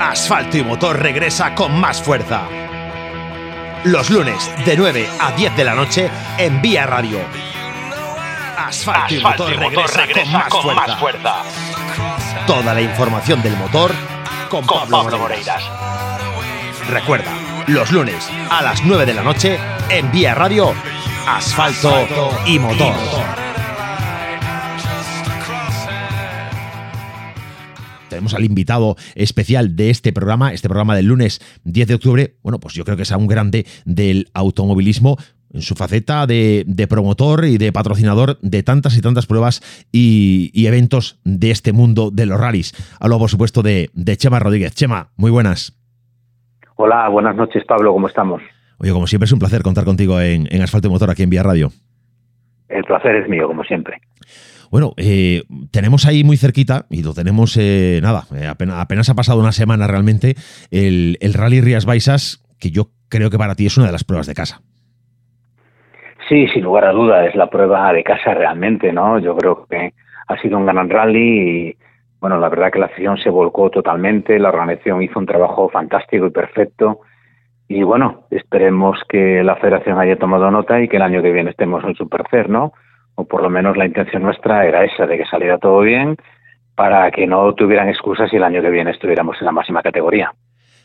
Asfalto y Motor regresa con más fuerza. Los lunes de 9 a 10 de la noche en Vía Radio. Asfalto, y Motor, regresa, con, más, fuerza. Toda la información del motor con, Pablo, Moreiras. Recuerda, los lunes a las 9 de la noche en Vía Radio, Asfalto, Y motor. Tenemos al invitado especial de este programa, este programa del lunes 10 de octubre. Bueno, pues yo creo que es un grande del automovilismo en su faceta de, promotor y de patrocinador de tantas y tantas pruebas y, eventos de este mundo de los rallies. Hablo, por supuesto, de, Chema Rodríguez. Chema, muy buenas. Hola, buenas noches, Pablo, ¿cómo estamos? Oye, como siempre es un placer contar contigo en, en Asfalto y Motor aquí en Vía Radio. El placer es mío, como siempre. Bueno, eh, tenemos ahí muy cerquita, y lo tenemos, eh, nada, eh, apenas, ha pasado una semana realmente, el, Rally Rías Baixas, que yo creo que para ti es una de las pruebas de casa. Sí, sin lugar a duda, es la prueba de casa realmente, ¿no? Yo creo que ha sido un gran rally y, bueno, la verdad que la afición se volcó totalmente, la organización hizo un trabajo fantástico y perfecto. Y bueno, esperemos que la federación haya tomado nota y que el año que viene estemos en Supercer, ¿no? O por lo menos la intención nuestra era esa, de que saliera todo bien para que no tuvieran excusas y el año que viene estuviéramos en la máxima categoría.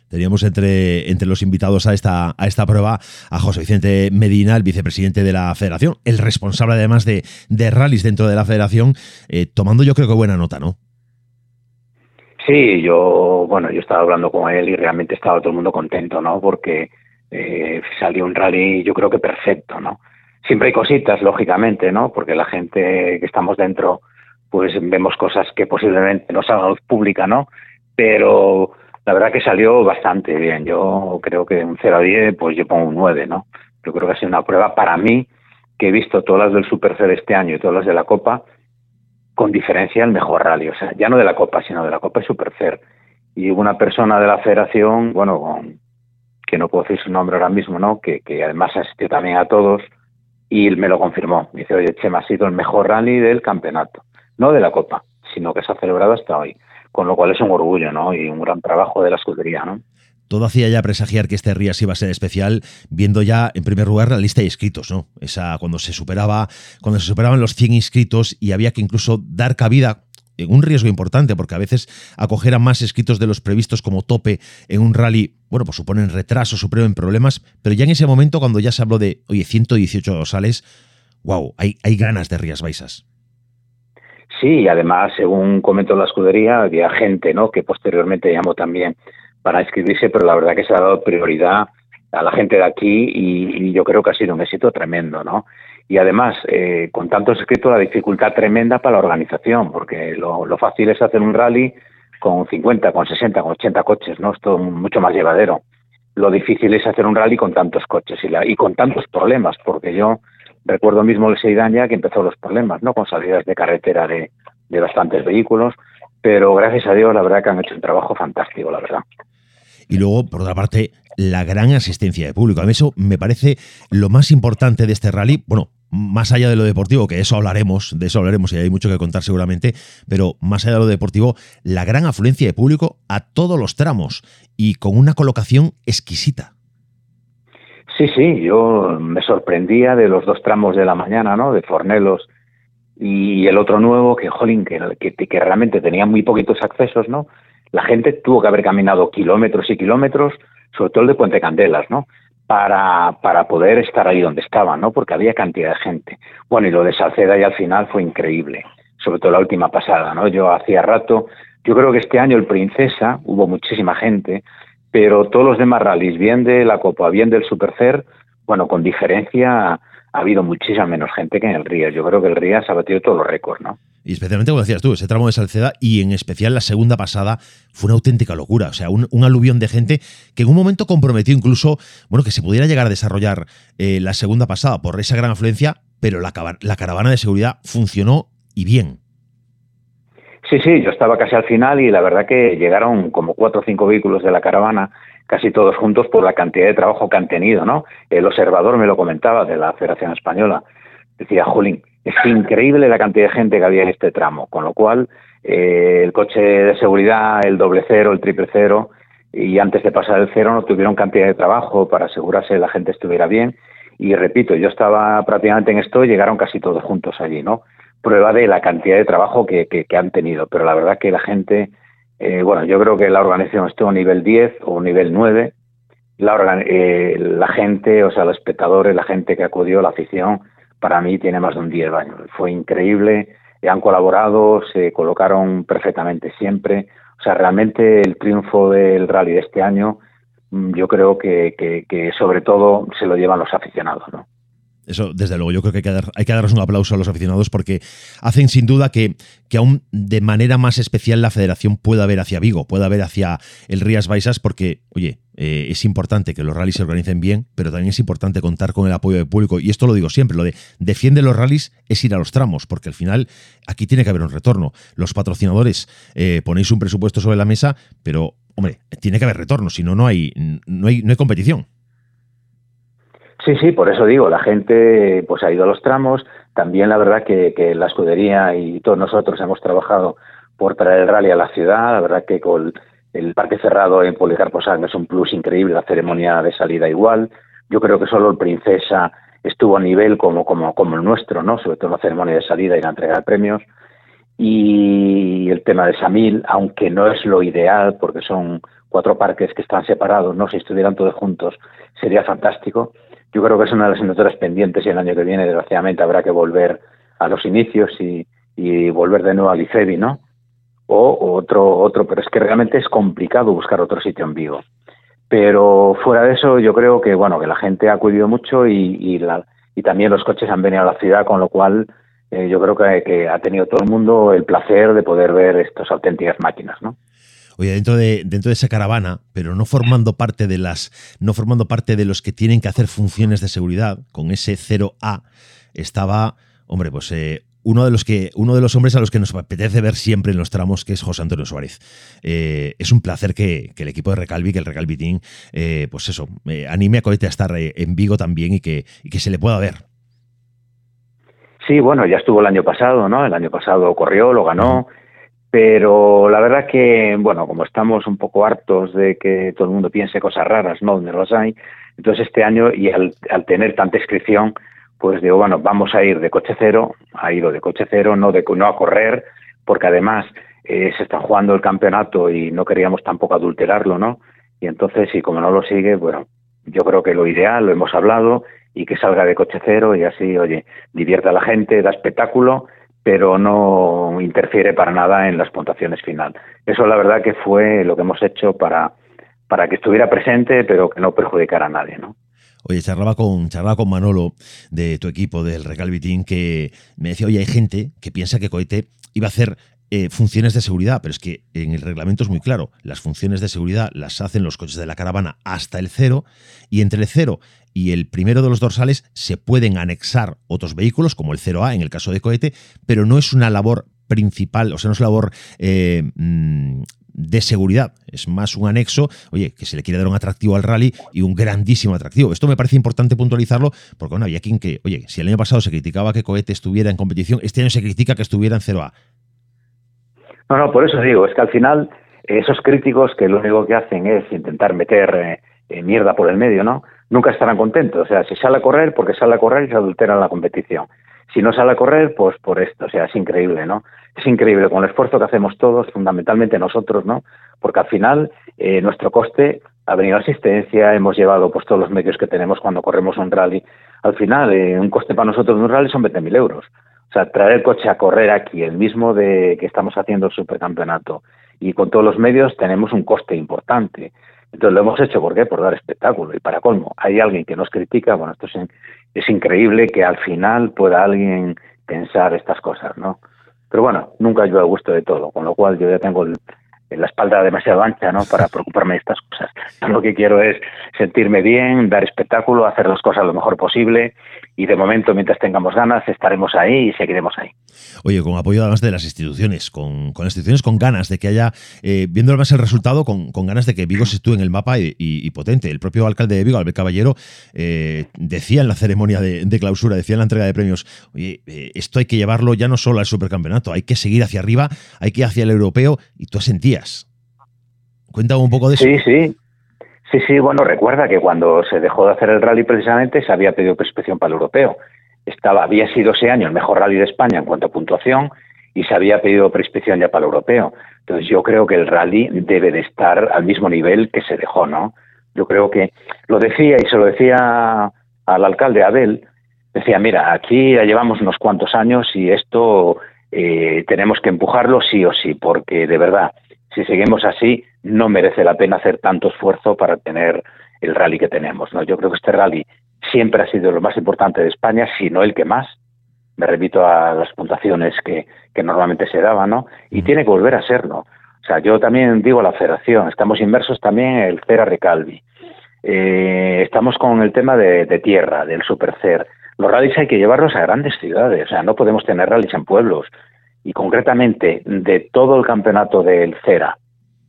Teníamos entre, entre los invitados a esta, a esta prueba a José Vicente Medina, el vicepresidente de la federación, el responsable además de, de rallies dentro de la federación, eh, tomando yo creo que buena nota, ¿no? Sí, yo, bueno, yo estaba hablando con él y realmente estaba todo el mundo contento, ¿no? Porque eh, salió un rally yo creo que perfecto, ¿no? Siempre hay cositas, lógicamente, ¿no? Porque la gente que estamos dentro, pues vemos cosas que posiblemente no salgan a luz pública, ¿no? Pero la verdad que salió bastante bien. Yo creo que un 0 a 10, pues yo pongo un 9, ¿no? Yo creo que ha sido una prueba para mí, que he visto todas las del Supercer este año y todas las de la Copa, con diferencia el mejor rally. O sea, ya no de la Copa, sino de la Copa Supercer. Y una persona de la federación, bueno, que no puedo decir su nombre ahora mismo, ¿no? Que, que además asistió también a todos, y me lo confirmó. Me dice, oye, Chema, ha sido el mejor rally del campeonato, no de la Copa, sino que se ha celebrado hasta hoy, con lo cual es un orgullo, ¿no? Y un gran trabajo de la escudería, ¿no? Todo hacía ya presagiar que este Rías iba a ser especial, viendo ya en primer lugar la lista de inscritos, ¿no? Esa cuando se superaba, cuando se superaban los 100 inscritos y había que incluso dar cabida un riesgo importante, porque a veces acoger a más escritos de los previstos como tope en un rally, bueno, pues suponen retraso, suponen problemas, pero ya en ese momento, cuando ya se habló de, oye, 118 dorsales, wow, hay, hay ganas de Rías Baixas. Sí, y además, según comentó la escudería, había gente, ¿no?, que posteriormente llamó también para inscribirse, pero la verdad que se ha dado prioridad a la gente de aquí y, yo creo que ha sido un éxito tremendo, ¿no? y además eh, con tantos escritos la dificultad tremenda para la organización, porque lo, fácil es hacer un rally con 50, con 60, con 80 coches, ¿no? Es mucho más llevadero. Lo difícil es hacer un rally con tantos coches y, y con tantos problemas, porque yo recuerdo mismo el Seidan ya que empezó los problemas, ¿no? Con salidas de carretera de, de bastantes vehículos, pero gracias a Dios la verdad que han hecho un trabajo fantástico, la verdad. Y luego, por otra parte, la gran asistencia de público. A mí eso me parece lo más importante de este rally. Bueno, más allá de lo deportivo, que eso hablaremos, de eso hablaremos y hay mucho que contar seguramente, pero más allá de lo deportivo, la gran afluencia de público a todos los tramos y con una colocación exquisita. Sí, sí, yo me sorprendía de los dos tramos de la mañana, ¿no? De Fornelos y el otro nuevo, que, jolín, que, que, que realmente tenía muy poquitos accesos, ¿no? La gente tuvo que haber caminado kilómetros y kilómetros, sobre todo el de Puente Candelas, ¿no? para, para poder estar ahí donde estaban, ¿no? Porque había cantidad de gente. Bueno, y lo de Salceda y al final fue increíble, sobre todo la última pasada, ¿no? Yo hacía rato, yo creo que este año el Princesa hubo muchísima gente, pero todos los demás rallies, bien de la Copa, bien del Supercer, bueno, con diferencia ha habido muchísima menos gente que en el Rías. Yo creo que el Rías ha batido todos los récords, ¿no? Y especialmente, como decías tú, ese tramo de Salceda y en especial la segunda pasada fue una auténtica locura. O sea, un, aluvión de gente que en un momento comprometió incluso, bueno, que se pudiera llegar a desarrollar eh, la segunda pasada por esa gran afluencia, pero la, la caravana de seguridad funcionó y bien. Sí, sí, yo estaba casi al final y la verdad que llegaron como cuatro o cinco vehículos de la caravana, casi todos juntos por la cantidad de trabajo que han tenido, ¿no? El observador me lo comentaba de la Federación Española. Decía, Julín, es increíble la cantidad de gente que había en este tramo, con lo cual eh, el coche de seguridad, el doble cero, el triple cero, y antes de pasar el cero no tuvieron cantidad de trabajo para asegurarse que la gente estuviera bien. Y repito, yo estaba prácticamente en esto y llegaron casi todos juntos allí, ¿no? Prueba de la cantidad de trabajo que, que, han tenido. Pero la verdad que la gente, eh, bueno, yo creo que la organización estuvo a nivel 10 o nivel 9. La, eh, la gente, o sea, los espectadores, la gente que acudió, la afición, para mí tiene más de un 10 años. Fue increíble, han colaborado, se colocaron perfectamente siempre. O sea, realmente el triunfo del rally de este año, mm, yo creo que, que, sobre todo se lo llevan los aficionados, ¿no? Eso, desde luego, yo creo que hay que, dar, hay que darles un aplauso a los aficionados porque hacen sin duda que, que aún de manera más especial la federación pueda ver hacia Vigo, pueda ver hacia el Rías Baixas porque, oye, eh, es importante que los rallies se organicen bien, pero también es importante contar con el apoyo del público. Y esto lo digo siempre, lo de defiende los rallies es ir a los tramos, porque al final aquí tiene que haber un retorno. Los patrocinadores eh, ponéis un presupuesto sobre la mesa, pero, hombre, tiene que haber retorno, si no, no hay, no hay, no hay competición. Sí, sí, por eso digo, la gente pues ha ido a los tramos. También la verdad que, la escudería y todos nosotros hemos trabajado por traer el rally a la ciudad. La verdad que con el parque cerrado en Policarpo Sang es un plus increíble, la ceremonia de salida igual. Yo creo que solo el Princesa estuvo a nivel como, como, como el nuestro, ¿no? Sobre todo la ceremonia de salida y la entrega de premios. Y el tema de Samil, aunque no es lo ideal, porque son cuatro parques que están separados, ¿no? Si estuvieran todos juntos sería fantástico yo creo que es una de las asignaturas pendientes y el año que viene, desgraciadamente, habrá que volver a los inicios y, volver de nuevo al IFEBI, ¿no? O otro, otro, pero es que realmente es complicado buscar otro sitio en vivo. Pero fuera de eso, yo creo que, bueno, que la gente ha acudido mucho y, y, la, y también los coches han venido a la ciudad, con lo cual eh, yo creo que ha tenido todo el mundo el placer de poder ver estas auténticas máquinas, ¿no? Oye, dentro de, dentro de esa caravana, pero no formando parte de las, no formando parte de los que tienen que hacer funciones de seguridad, con ese 0A, estaba, hombre, pues eh, uno de los que uno de los hombres a los que nos apetece ver siempre en los tramos, que es José Antonio Suárez. Eh, es un placer que, el equipo de Recalvi, que el Recalvi Team, eh, pues eso, anime a Cohete a estar en Vigo también y que, y que se le pueda ver. Sí, bueno, ya estuvo el año pasado, ¿no? El año pasado corrió, lo ganó. Pero la verdad que, bueno, como estamos un poco hartos de que todo el mundo piense cosas raras, ¿no? Donde los hay, entonces este año, y al, tener tanta inscripción, pues digo, bueno, vamos a ir de coche cero, a ir de coche cero, no, de, no a correr, porque además eh, se está jugando el campeonato y no queríamos tampoco adulterarlo, ¿no? Y entonces, y como no lo sigue, bueno, yo creo que lo ideal, lo hemos hablado, y que salga de coche cero y así, oye, divierta a la gente, da espectáculo pero no interfiere para nada en las puntuaciones final. Eso la verdad que fue lo que hemos hecho para, para que estuviera presente, pero que no perjudicara a nadie, ¿no? Oye, charlaba con, charlaba con Manolo de tu equipo, del Recalvitín, que me decía, oye, hay gente que piensa que Cohete iba a hacer eh, funciones de seguridad, pero es que en el reglamento es muy claro, las funciones de seguridad las hacen los coches de la caravana hasta el cero, y entre el cero y el primero de los dorsales se pueden anexar otros vehículos, como el 0A en el caso de cohete, pero no es una labor principal, o sea, no es labor eh, mm, de seguridad, es más un anexo, oye, que se le quiere dar un atractivo al rally y un grandísimo atractivo. Esto me parece importante puntualizarlo porque bueno, había quien que, oye, si el año pasado se criticaba que Cohete estuviera en competición, este año se critica que estuviera en 0A. No, no, por eso digo, es que al final esos críticos que lo único que hacen es intentar meter eh, eh, mierda por el medio, ¿no? Nunca estarán contentos. O sea, si sale a correr, porque sale a correr y se adultera la competición. Si no sale a correr, pues por esto. O sea, es increíble, ¿no? Es increíble con el esfuerzo que hacemos todos, fundamentalmente nosotros, ¿no? Porque al final eh, nuestro coste ha venido asistencia, hemos llevado pues todos los medios que tenemos cuando corremos un rally. Al final, eh, un coste para nosotros de un rally son 20.000 euros. O sea, traer el coche a correr aquí, el mismo de que estamos haciendo el supercampeonato, y con todos los medios tenemos un coste importante. Entonces lo hemos hecho, ¿por qué? Por dar espectáculo. Y para colmo, hay alguien que nos critica, bueno, esto es, es increíble que al final pueda alguien pensar estas cosas, ¿no? Pero bueno, nunca yo al gusto de todo, con lo cual yo ya tengo la espalda demasiado ancha, ¿no? Para preocuparme de estas cosas. lo que quiero es sentirme bien, dar espectáculo, hacer las cosas lo mejor posible y de momento, mientras tengamos ganas, estaremos ahí y seguiremos ahí. Oye, con apoyo además de las instituciones, con, con instituciones con ganas de que haya, eh, viendo más el resultado, con, ganas de que Vigo se estúe en el mapa y, potente. El propio alcalde de Vigo, Albert Caballero, eh, decía en la ceremonia de, clausura, decía en la entrega de premios, oye, eh, esto hay que llevarlo ya no solo al supercampeonato, hay que seguir hacia arriba, hay que ir hacia el europeo, y tú sentías Cuéntame un poco de eso. Sí, sí. Sí, sí, bueno, recuerda que cuando se dejó de hacer el rally precisamente se había pedido prescripción para el europeo. Estaba, había sido ese año el mejor rally de España en cuanto a puntuación y se había pedido prescripción ya para el europeo. Entonces yo creo que el rally debe de estar al mismo nivel que se dejó, ¿no? Yo creo que lo decía y se lo decía al alcalde Abel, decía, mira, aquí ya llevamos unos cuantos años y esto eh, tenemos que empujarlo sí o sí, porque de verdad, si seguimos así, no merece la pena hacer tanto esfuerzo para tener el rally que tenemos. ¿no? Yo creo que este rally siempre ha sido lo más importante de España, si no el que más. Me repito a las puntuaciones que, que normalmente se daban, ¿no? Y tiene que volver a serlo. O sea, yo también digo a la federación, estamos inmersos también en el CERA Recalvi. Eh, estamos con el tema de, de tierra, del supercer. Los rallies hay que llevarlos a grandes ciudades, o sea, no podemos tener rallies en pueblos. Y concretamente, de todo el campeonato del CERA,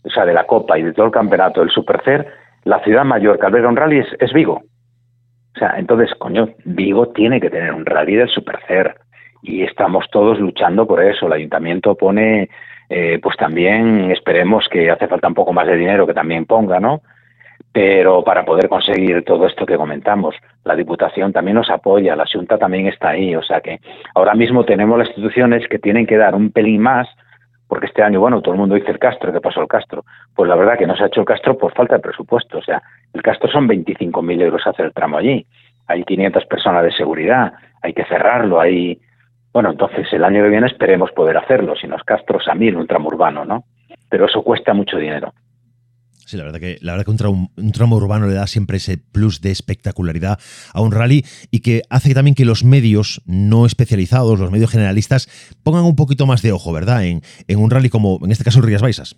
o sea, de la Copa y de todo el campeonato del Supercer, la ciudad mayor que alberga un rally es, Vigo. O sea, entonces, coño, Vigo tiene que tener un rally del Supercer. Y estamos todos luchando por eso. El ayuntamiento pone, eh, pues también esperemos que hace falta un poco más de dinero que también ponga, ¿no? Pero para poder conseguir todo esto que comentamos, la Diputación también nos apoya, la Junta también está ahí. O sea que ahora mismo tenemos las instituciones que tienen que dar un pelín más porque este año, bueno, todo el mundo dice el Castro, ¿qué pasó el Castro? Pues la verdad que no se ha hecho el Castro por falta de presupuesto. O sea, el Castro son 25.000 euros hacer el tramo allí. Hay 500 personas de seguridad, hay que cerrarlo, hay... Bueno, entonces el año que viene esperemos poder hacerlo, si no es Castro, Samir, un tramo urbano, ¿no? Pero eso cuesta mucho dinero. Sí, la verdad que, la verdad que un, tramo, urbano le da siempre ese plus de espectacularidad a un rally y que hace también que los medios no especializados, los medios generalistas, pongan un poquito más de ojo, ¿verdad? En, un rally como, en este caso, Rías Baixas.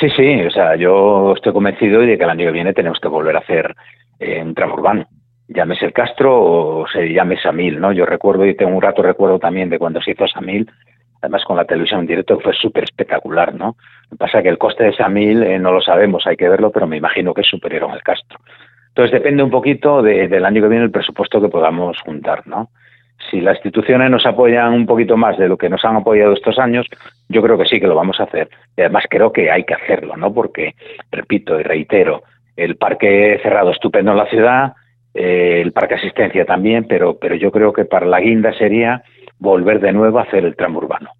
Sí, sí, o sea, yo estoy convencido de que el año que viene tenemos que volver a hacer eh, un tramo urbano. Llámese el Castro o se llame Samil, ¿no? Yo recuerdo y tengo un rato recuerdo también de cuando se hizo Samil, además con la televisión en directo fue súper espectacular, ¿no? Lo que pasa es que el coste de esa mil eh, no lo sabemos, hay que verlo, pero me imagino que es superior Castro. Entonces depende un poquito del año que viene el presupuesto que podamos juntar, ¿no? Si las instituciones nos apoyan un poquito más de lo que nos han apoyado estos años, yo creo que sí que lo vamos a hacer. Y además creo que hay que hacerlo, ¿no? Porque, repito y reitero, el parque cerrado estupendo en la ciudad, eh, el parque asistencia también, pero, pero yo creo que para la guinda sería volver de nuevo a hacer el tramo urbano.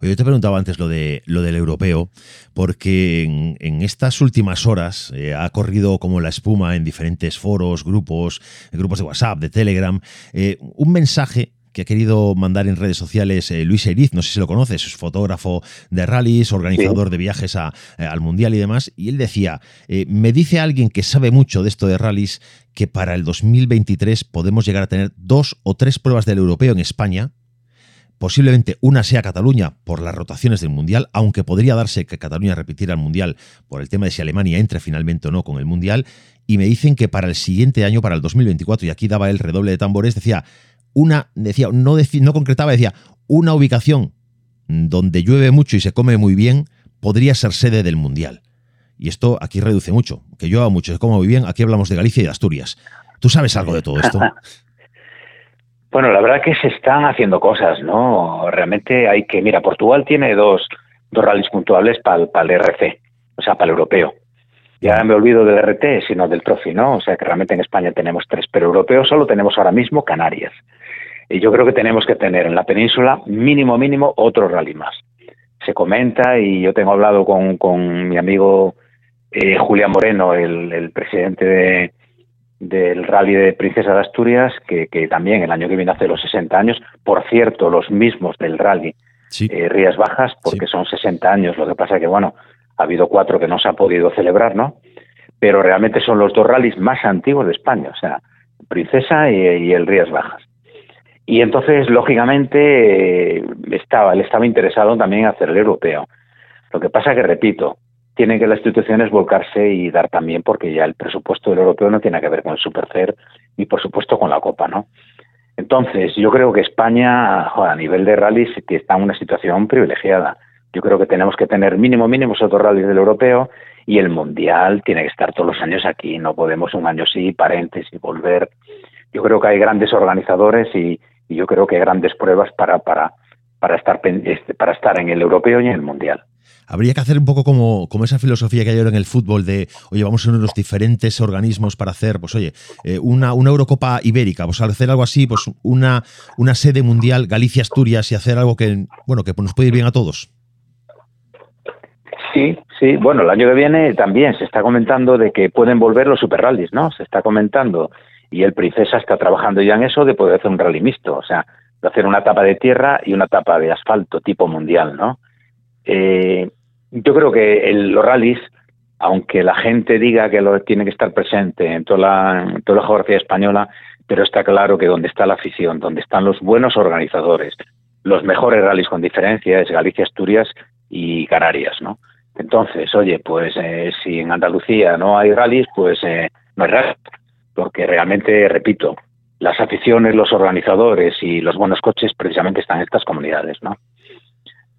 Oye, yo te preguntaba antes lo, de, lo del europeo, porque en, estas últimas horas eh, ha corrido como la espuma en diferentes foros, grupos, grupos de WhatsApp, de Telegram, eh, un mensaje que ha querido mandar en redes sociales eh, Luis Eriz, no sé si lo conoces, es fotógrafo de rallies, organizador de viajes al Mundial y demás, y él decía, me dice alguien que sabe mucho de esto de rallies que para el 2023 podemos llegar a tener dos o tres pruebas del europeo en España, Posiblemente una sea Cataluña por las rotaciones del Mundial, aunque podría darse que Cataluña repitiera el Mundial por el tema de si Alemania entre finalmente o no con el Mundial. Y me dicen que para el siguiente año, para el 2024, y aquí daba el redoble de tambores, decía una, decía, no, no concretaba, decía una ubicación donde llueve mucho y se come muy bien, podría ser sede del Mundial. Y esto aquí reduce mucho, que llueva mucho, se come muy bien, aquí hablamos de Galicia y de Asturias. ¿Tú sabes algo de todo esto? Bueno, la verdad que se están haciendo cosas, ¿no? Realmente hay que, mira, Portugal tiene dos, dos rallies puntuables para el, RC, o sea, para el europeo. Ya me olvido del RT, sino del Trophy, ¿no? O sea, que realmente en España tenemos tres, pero europeo solo tenemos ahora mismo Canarias. Y yo creo que tenemos que tener en la península mínimo, mínimo, otro rally más. Se comenta y yo tengo hablado con, con mi amigo eh, Julián Moreno, el, el presidente de, del Rally de Princesa de Asturias, que, también el año que viene hace los 60 años, por cierto, los mismos del Rally eh, Rías Bajas, porque son 60 años, lo que pasa que, bueno, ha habido cuatro que no se ha podido celebrar, ¿no? Pero realmente son los dos rallies más antiguos de España, o sea, Princesa y, el Rías Bajas. Y entonces, lógicamente, eh, estaba, él estaba interesado también en hacer el europeo. Lo que pasa que, repito, tienen que las instituciones volcarse y dar también, porque ya el presupuesto del europeo no tiene que ver con el Supercer ni, por supuesto, con la Copa, ¿no? Entonces, yo creo que España, a nivel de rallies, está en una situación privilegiada. Yo creo que tenemos que tener mínimo, mínimo otros rallies del europeo y el mundial tiene que estar todos los años aquí. No podemos un año sí, paréntesis, volver. Yo creo que hay grandes organizadores y, y yo creo que hay grandes pruebas para, para, para, estar, este, para estar en el europeo y en el mundial. Habría que hacer un poco como, como esa filosofía que hay ahora en el fútbol de, oye, vamos a los diferentes organismos para hacer, pues oye, eh, una, una Eurocopa Ibérica, pues hacer algo así, pues una, una sede mundial Galicia-Asturias y hacer algo que, bueno, que nos puede ir bien a todos. Sí, sí. Bueno, el año que viene también se está comentando de que pueden volver los super rallies, ¿no? Se está comentando y el Princesa está trabajando ya en eso de poder hacer un rally mixto, o sea, de hacer una etapa de tierra y una etapa de asfalto tipo mundial, ¿no? Eh, yo creo que los rallies, aunque la gente diga que lo tiene que estar presente en toda la, en toda la geografía española, pero está claro que donde está la afición, donde están los buenos organizadores, los mejores rallies con diferencia es Galicia, Asturias y Canarias, ¿no? Entonces, oye, pues eh, si en Andalucía no hay rallies, pues eh, no hay rallies, porque realmente, repito, las aficiones, los organizadores y los buenos coches precisamente están en estas comunidades, ¿no?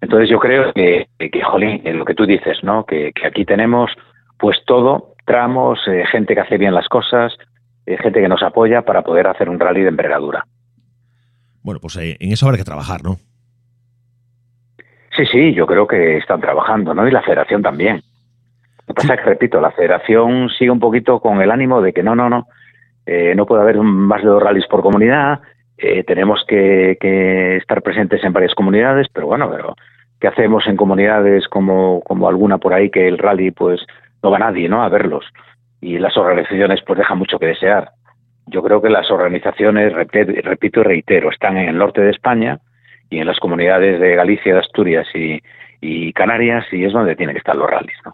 Entonces yo creo que, que jolín, lo que tú dices, ¿no? Que, aquí tenemos pues todo, tramos, eh, gente que hace bien las cosas, gente que nos apoya para poder hacer un rally de envergadura. Bueno, pues en eso habrá que trabajar, ¿no? Sí, sí, yo creo que están trabajando, ¿no? Y la federación también. Lo que pasa es que, repito, la federación sigue un poquito con el ánimo de que no, no, no, eh, no puede haber más de dos rallies por comunidad, eh, tenemos que, estar presentes en varias comunidades, pero bueno, pero ¿qué hacemos en comunidades como, como alguna por ahí que el rally pues no va nadie, ¿no? A verlos. Y las organizaciones pues dejan mucho que desear. Yo creo que las organizaciones, repito y reitero, están en el norte de España, y en las comunidades de Galicia, de Asturias y, Canarias, y es donde tienen que estar los rallies. ¿no?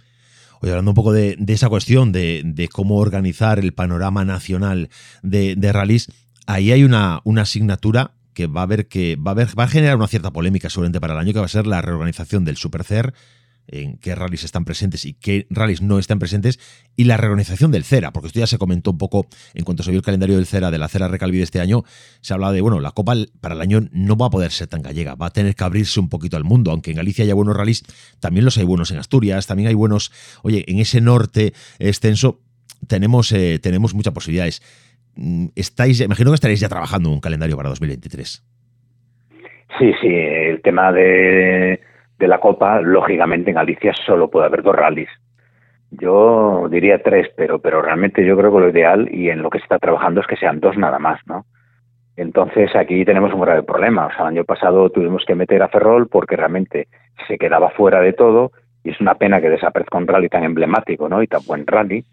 Oye, hablando un poco de, esa cuestión de, cómo organizar el panorama nacional de, de rallies, ahí hay una, una asignatura que va a ver que va a ver, va a generar una cierta polémica seguramente para el año que va a ser la reorganización del Supercer en qué rallies están presentes y qué rallies no están presentes, y la reorganización del CERA, porque esto ya se comentó un poco en cuanto se vio el calendario del CERA, de la CERA Recalvi de este año, se hablaba de, bueno, la Copa para el año no va a poder ser tan gallega, va a tener que abrirse un poquito al mundo, aunque en Galicia haya buenos rallies, también los hay buenos en Asturias, también hay buenos, oye, en ese norte extenso tenemos, eh, tenemos muchas posibilidades. Mm, estáis, imagino que estaréis ya trabajando en un calendario para 2023. Sí, sí, el tema de de la Copa, lógicamente en Galicia solo puede haber dos rallies. Yo diría tres, pero, pero realmente yo creo que lo ideal y en lo que se está trabajando es que sean dos nada más, ¿no? Entonces aquí tenemos un grave problema. O sea, el año pasado tuvimos que meter a Ferrol porque realmente se quedaba fuera de todo y es una pena que desaparezca un rally tan emblemático, ¿no? Y tan buen rally.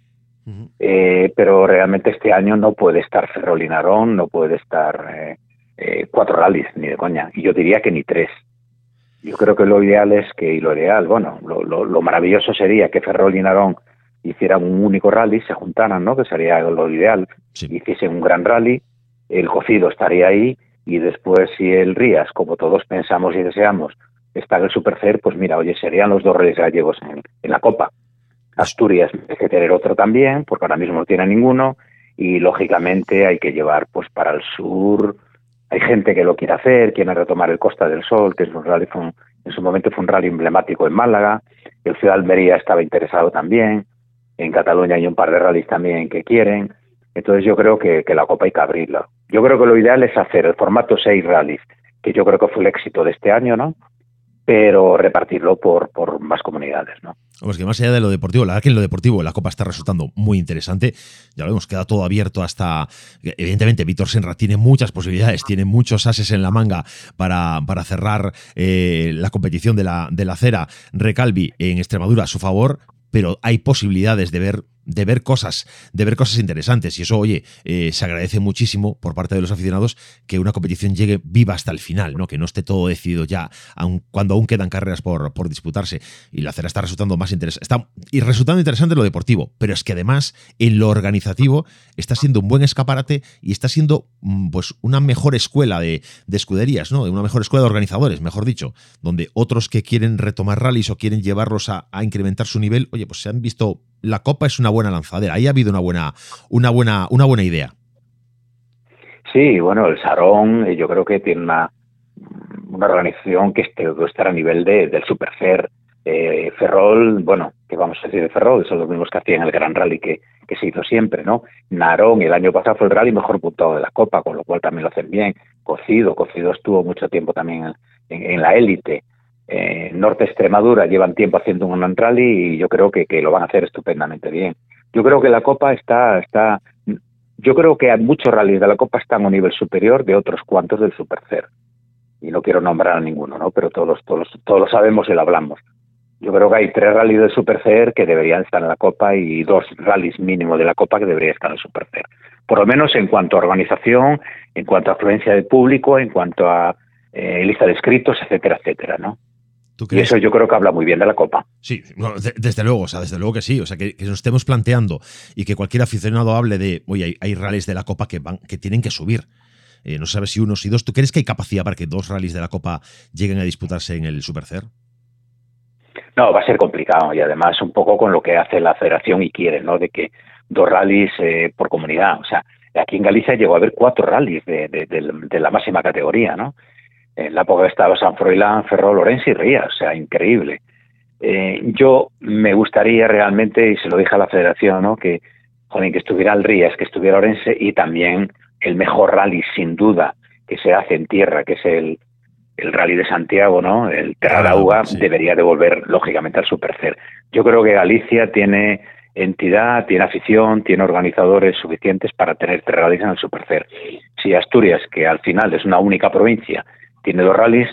Eh, pero realmente este año no puede estar Ferrol y Narón, no puede estar eh, eh, cuatro rallies, ni de coña. Y yo diría que ni tres. Yo creo que lo ideal es que, y lo ideal, bueno, lo, maravilloso sería que Ferrol y Narón hicieran un único rally, se juntaran, ¿no? Que sería lo ideal, hiciesen un gran rally, el cocido estaría ahí y después si el Rías, como todos pensamos y deseamos, está en el Supercer, pues mira, oye, serían los dos reyes gallegos en, en la Copa. Asturias hay que tener otro también, porque ahora mismo no tiene ninguno, y lógicamente hay que llevar pues para el sur hay gente que lo quiere hacer, quiere retomar el Costa del Sol, que es un rally, en su momento fue un rally emblemático en Málaga. El Ciudad de Almería estaba interesado también. En Cataluña hay un par de rallies también que quieren. Entonces yo creo que, que la Copa hay que abrirla. Yo creo que lo ideal es hacer el formato seis rallies, que yo creo que fue el éxito de este año, ¿no? Pero repartirlo por, por más comunidades. ¿no? Vamos, que más allá de lo deportivo, la verdad que en lo deportivo la Copa está resultando muy interesante. Ya lo hemos quedado todo abierto hasta. Evidentemente, Víctor Senra tiene muchas posibilidades, tiene muchos ases en la manga para, para cerrar eh, la competición de la, de la cera. Recalvi en Extremadura a su favor, pero hay posibilidades de ver de ver cosas, de ver cosas interesantes. Y eso, oye, eh, se agradece muchísimo por parte de los aficionados que una competición llegue viva hasta el final, ¿no? Que no esté todo decidido ya, cuando aún quedan carreras por, por disputarse. Y la cera está resultando más interesante. Está y resultando interesante lo deportivo, pero es que además, en lo organizativo, está siendo un buen escaparate y está siendo mm, pues una mejor escuela de, de escuderías, ¿no? Una mejor escuela de organizadores, mejor dicho, donde otros que quieren retomar rallies o quieren llevarlos a, a incrementar su nivel, oye, pues se han visto la Copa es una buena lanzadera. Ahí ha habido una buena, una buena, una buena idea. Sí, bueno, el Sarón eh, yo creo que tiene una, una organización que está a nivel de, del Supercer. Eh, Ferrol, bueno, ¿qué vamos a decir de Ferrol? Son los mismos que hacían el Gran Rally que, que se hizo siempre, ¿no? Narón, el año pasado fue el rally mejor puntuado de la Copa, con lo cual también lo hacen bien. Cocido, Cocido estuvo mucho tiempo también en la élite. Norte Extremadura llevan tiempo haciendo un rally y yo creo que, lo van a hacer estupendamente bien. Yo creo que la Copa está, está, yo creo que muchos rallies de la Copa están a un nivel superior de otros cuantos del Supercer. Y no quiero nombrar a ninguno, ¿no? Pero todos, todos, todos sabemos y lo hablamos. Yo creo que hay tres rallies del Supercer que deberían estar en la Copa y dos rallies mínimo de la Copa que deberían estar en el Supercer. Por lo menos en cuanto a organización, en cuanto a afluencia de público, en cuanto a eh, lista de escritos, etcétera, etcétera, ¿no? Y eso yo creo que habla muy bien de la Copa. Sí, desde luego, o sea, desde luego que sí. O sea, que, nos estemos planteando y que cualquier aficionado hable de, oye, hay, hay rallies de la Copa que van, que tienen que subir. Eh, no sabes si uno, si dos. ¿Tú crees que hay capacidad para que dos rallies de la Copa lleguen a disputarse en el Supercer? No, va a ser complicado y además un poco con lo que hace la federación y quiere, ¿no? De que dos rallies eh, por comunidad. O sea, aquí en Galicia llegó a haber cuatro rallies de, de la máxima categoría, ¿no? En la época estaba San Froilán, Ferrol, Lorenzo y Rías, o sea, increíble. Eh, yo me gustaría realmente, y se lo dije a la federación, ¿no? que, joder, que estuviera el Rías, que estuviera Orense y también el mejor rally, sin duda, que se hace en tierra, que es el, el rally de Santiago, ¿no? El Terra de Uga debería devolver, lógicamente, al Supercer. Yo creo que Galicia tiene entidad, tiene afición, tiene organizadores suficientes para tener tres rallies en el Supercer. Si Asturias, que al final es una única provincia, tiene dos rallies,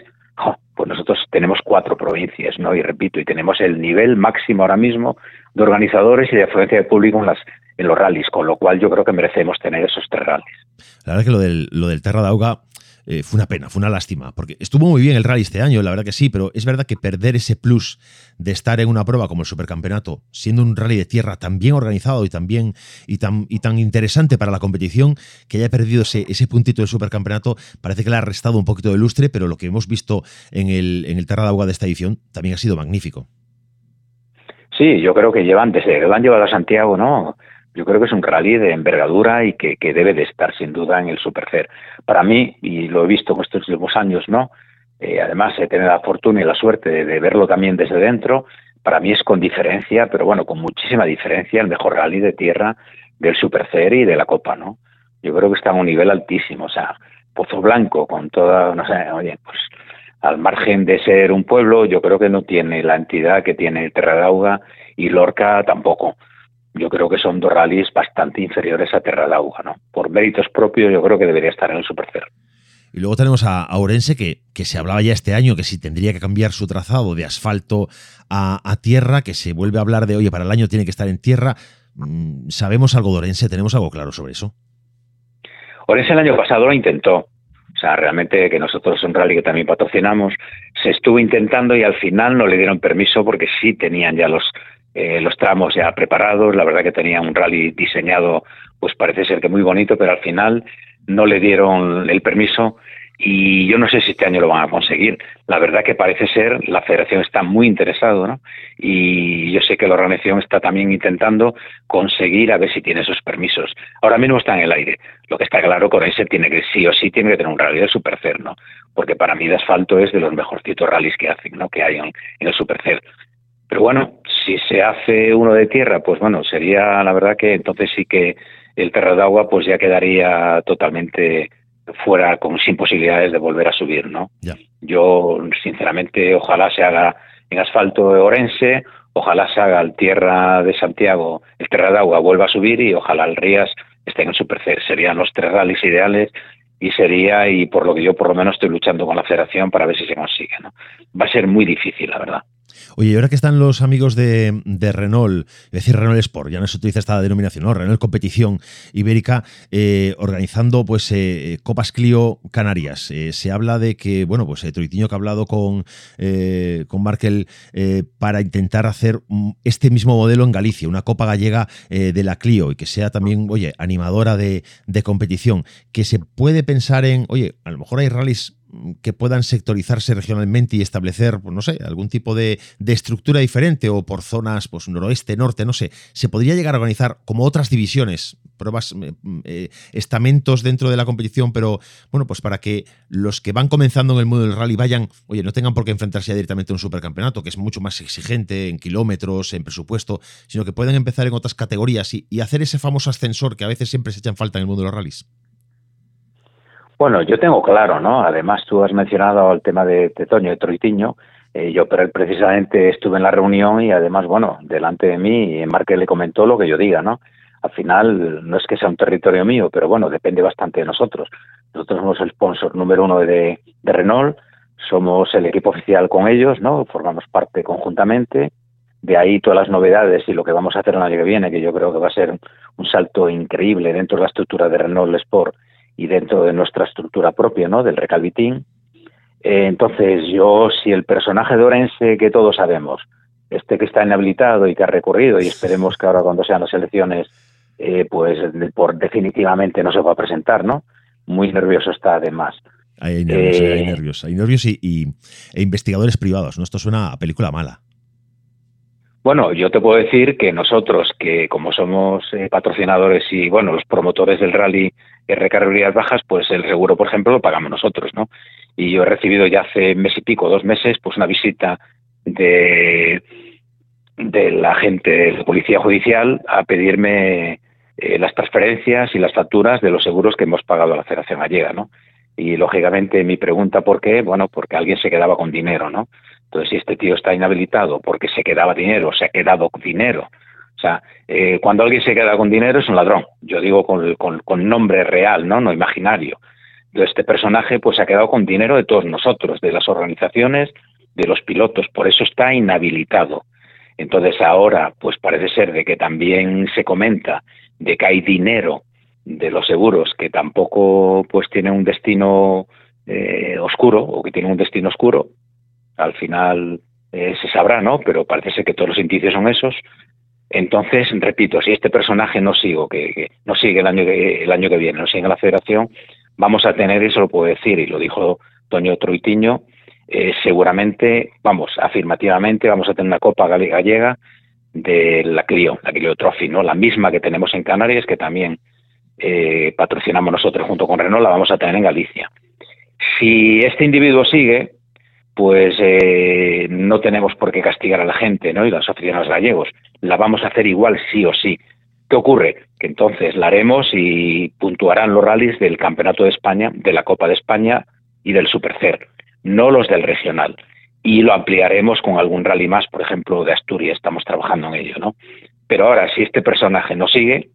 pues nosotros tenemos cuatro provincias, ¿no? Y repito, y tenemos el nivel máximo ahora mismo de organizadores y de afluencia de público en, las, en los rallies, con lo cual yo creo que merecemos tener esos tres rallies. La verdad es que lo del, lo del Terra eh, fue una pena, fue una lástima, porque estuvo muy bien el rally este año, la verdad que sí, pero es verdad que perder ese plus de estar en una prueba como el Supercampeonato, siendo un rally de tierra tan bien organizado y tan y tan, y tan interesante para la competición, que haya perdido ese, ese puntito del Supercampeonato, parece que le ha restado un poquito de lustre, pero lo que hemos visto en el, en el Terra de Agua de esta edición también ha sido magnífico. Sí, yo creo que llevan, desde que lo han llevado a Santiago, ¿no? Yo creo que es un rally de envergadura y que, debe de estar sin duda en el Supercer. Para mí, y lo he visto en estos últimos años, ¿no? Eh, además he tenido la fortuna y la suerte de, verlo también desde dentro. Para mí es con diferencia, pero bueno, con muchísima diferencia, el mejor rally de tierra del Supercer y de la Copa, ¿no? Yo creo que está a un nivel altísimo. O sea, Pozo Blanco, con toda, no sé, oye, pues al margen de ser un pueblo, yo creo que no tiene la entidad que tiene Terradauga y Lorca tampoco yo creo que son dos rallies bastante inferiores a Terra Lauga, ¿no? Por méritos propios, yo creo que debería estar en el Supercer. Y luego tenemos a, Orense, que, que, se hablaba ya este año que si tendría que cambiar su trazado de asfalto a, tierra, que se vuelve a hablar de, oye, para el año tiene que estar en tierra. Mm, ¿Sabemos algo de Orense? ¿Tenemos algo claro sobre eso? Orense el año pasado lo intentó. O sea, realmente que nosotros un rally que también patrocinamos, se estuvo intentando y al final no le dieron permiso porque sí tenían ya los, eh, los tramos ya preparados, la verdad que tenía un rally diseñado, pues parece ser que muy bonito, pero al final no le dieron el permiso y yo no sé si este año lo van a conseguir. La verdad que parece ser, la federación está muy interesado, ¿no? Y yo sé que la organización está también intentando conseguir a ver si tiene esos permisos. Ahora mismo está en el aire. Lo que está claro con ese tiene que sí o sí tiene que tener un rally de Supercer, ¿no? Porque para mí de asfalto es de los mejorcitos rallies que hacen, ¿no? Que hay en, en el Supercer. Pero bueno, si se hace uno de tierra, pues bueno, sería la verdad que entonces sí que el terra de agua pues ya quedaría totalmente fuera con sin posibilidades de volver a subir, ¿no? Yo sinceramente ojalá se haga en asfalto de Orense, ojalá se haga el tierra de Santiago, el terra de agua vuelva a subir y ojalá el Rías esté en el Supercer. Serían los tres rallies ideales y sería, y por lo que yo por lo menos estoy luchando con la federación para ver si se consigue, ¿no? Va a ser muy difícil, la verdad. Oye, y ahora que están los amigos de, Renault, es decir, Renault Sport, ya no se utiliza esta denominación, ¿no? Renault Competición Ibérica, eh, organizando pues eh, Copas Clio Canarias. Eh, se habla de que, bueno, pues Troitiño que ha hablado con, con Markel para intentar hacer este mismo modelo en Galicia, una Copa Gallega de la Clio y que sea también, oye, animadora de, de competición, que se puede pensar en, oye, a lo mejor hay rallies que puedan sectorizarse regionalmente y establecer, pues no sé, algún tipo de, estructura diferente o por zonas, pues noroeste, norte, no sé, se podría llegar a organizar como otras divisiones, pruebas, eh, eh, estamentos dentro de la competición, pero bueno, pues para que los que van comenzando en el mundo del rally vayan, oye, no tengan por qué enfrentarse directamente a un supercampeonato, que es mucho más exigente en kilómetros, en presupuesto, sino que puedan empezar en otras categorías y, y hacer ese famoso ascensor que a veces siempre se echan falta en el mundo de los rallies. Bueno, yo tengo claro, ¿no? Además, tú has mencionado el tema de, Toño, de Troitiño. Eh, yo precisamente estuve en la reunión y además, bueno, delante de mí, Marque le comentó lo que yo diga, ¿no? Al final, no es que sea un territorio mío, pero bueno, depende bastante de nosotros. Nosotros somos el sponsor número uno de, de Renault, somos el equipo oficial con ellos, ¿no? Formamos parte conjuntamente. De ahí todas las novedades y lo que vamos a hacer el año que viene, que yo creo que va a ser un salto increíble dentro de la estructura de Renault Sport y dentro de nuestra estructura propia, ¿no? Del Recalvitín. Eh, entonces, yo, si el personaje de Orense que todos sabemos, este que está inhabilitado y que ha recurrido, y esperemos que ahora cuando sean las elecciones, eh, pues por definitivamente no se va a presentar, ¿no? Muy nervioso está además. Hay nervios, hay eh, nervios, hay nervios y, e investigadores privados, ¿no? Esto suena a película mala. Bueno, yo te puedo decir que nosotros, que como somos patrocinadores y, bueno, los promotores del rally R Bajas, pues el seguro, por ejemplo, lo pagamos nosotros, ¿no? y yo he recibido ya hace mes y pico, dos meses, pues una visita de, de la gente de la Policía Judicial a pedirme eh, las transferencias y las facturas de los seguros que hemos pagado a la Federación Gallega, ¿no? Y lógicamente mi pregunta, ¿por qué? Bueno, porque alguien se quedaba con dinero, ¿no? Entonces, si este tío está inhabilitado porque se quedaba dinero, se ha quedado dinero. O sea, eh, cuando alguien se queda con dinero es un ladrón. Yo digo con, nombre real, ¿no? No imaginario este personaje pues ha quedado con dinero de todos nosotros, de las organizaciones, de los pilotos, por eso está inhabilitado. Entonces ahora pues parece ser de que también se comenta de que hay dinero de los seguros que tampoco pues tiene un destino eh, oscuro o que tiene un destino oscuro. Al final eh, se sabrá, ¿no? Pero parece ser que todos los indicios son esos. Entonces, repito, si este personaje no sigo, que, no sigue el año que, el año que viene, no sigue en la federación, vamos a tener, eso lo puedo decir, y lo dijo Toño Troitiño, eh, seguramente, vamos, afirmativamente, vamos a tener una Copa Gallega de la Clio, la Clio Trophy, ¿no? La misma que tenemos en Canarias, que también eh, patrocinamos nosotros junto con Renault, la vamos a tener en Galicia. Si este individuo sigue, pues eh, no tenemos por qué castigar a la gente, ¿no? Y los aficionados gallegos. La vamos a hacer igual sí o sí. ¿Qué ocurre? Que entonces la haremos y puntuarán los rallies del Campeonato de España, de la Copa de España y del Supercer, no los del regional. Y lo ampliaremos con algún rally más, por ejemplo, de Asturias, estamos trabajando en ello, ¿no? Pero ahora, si este personaje no sigue,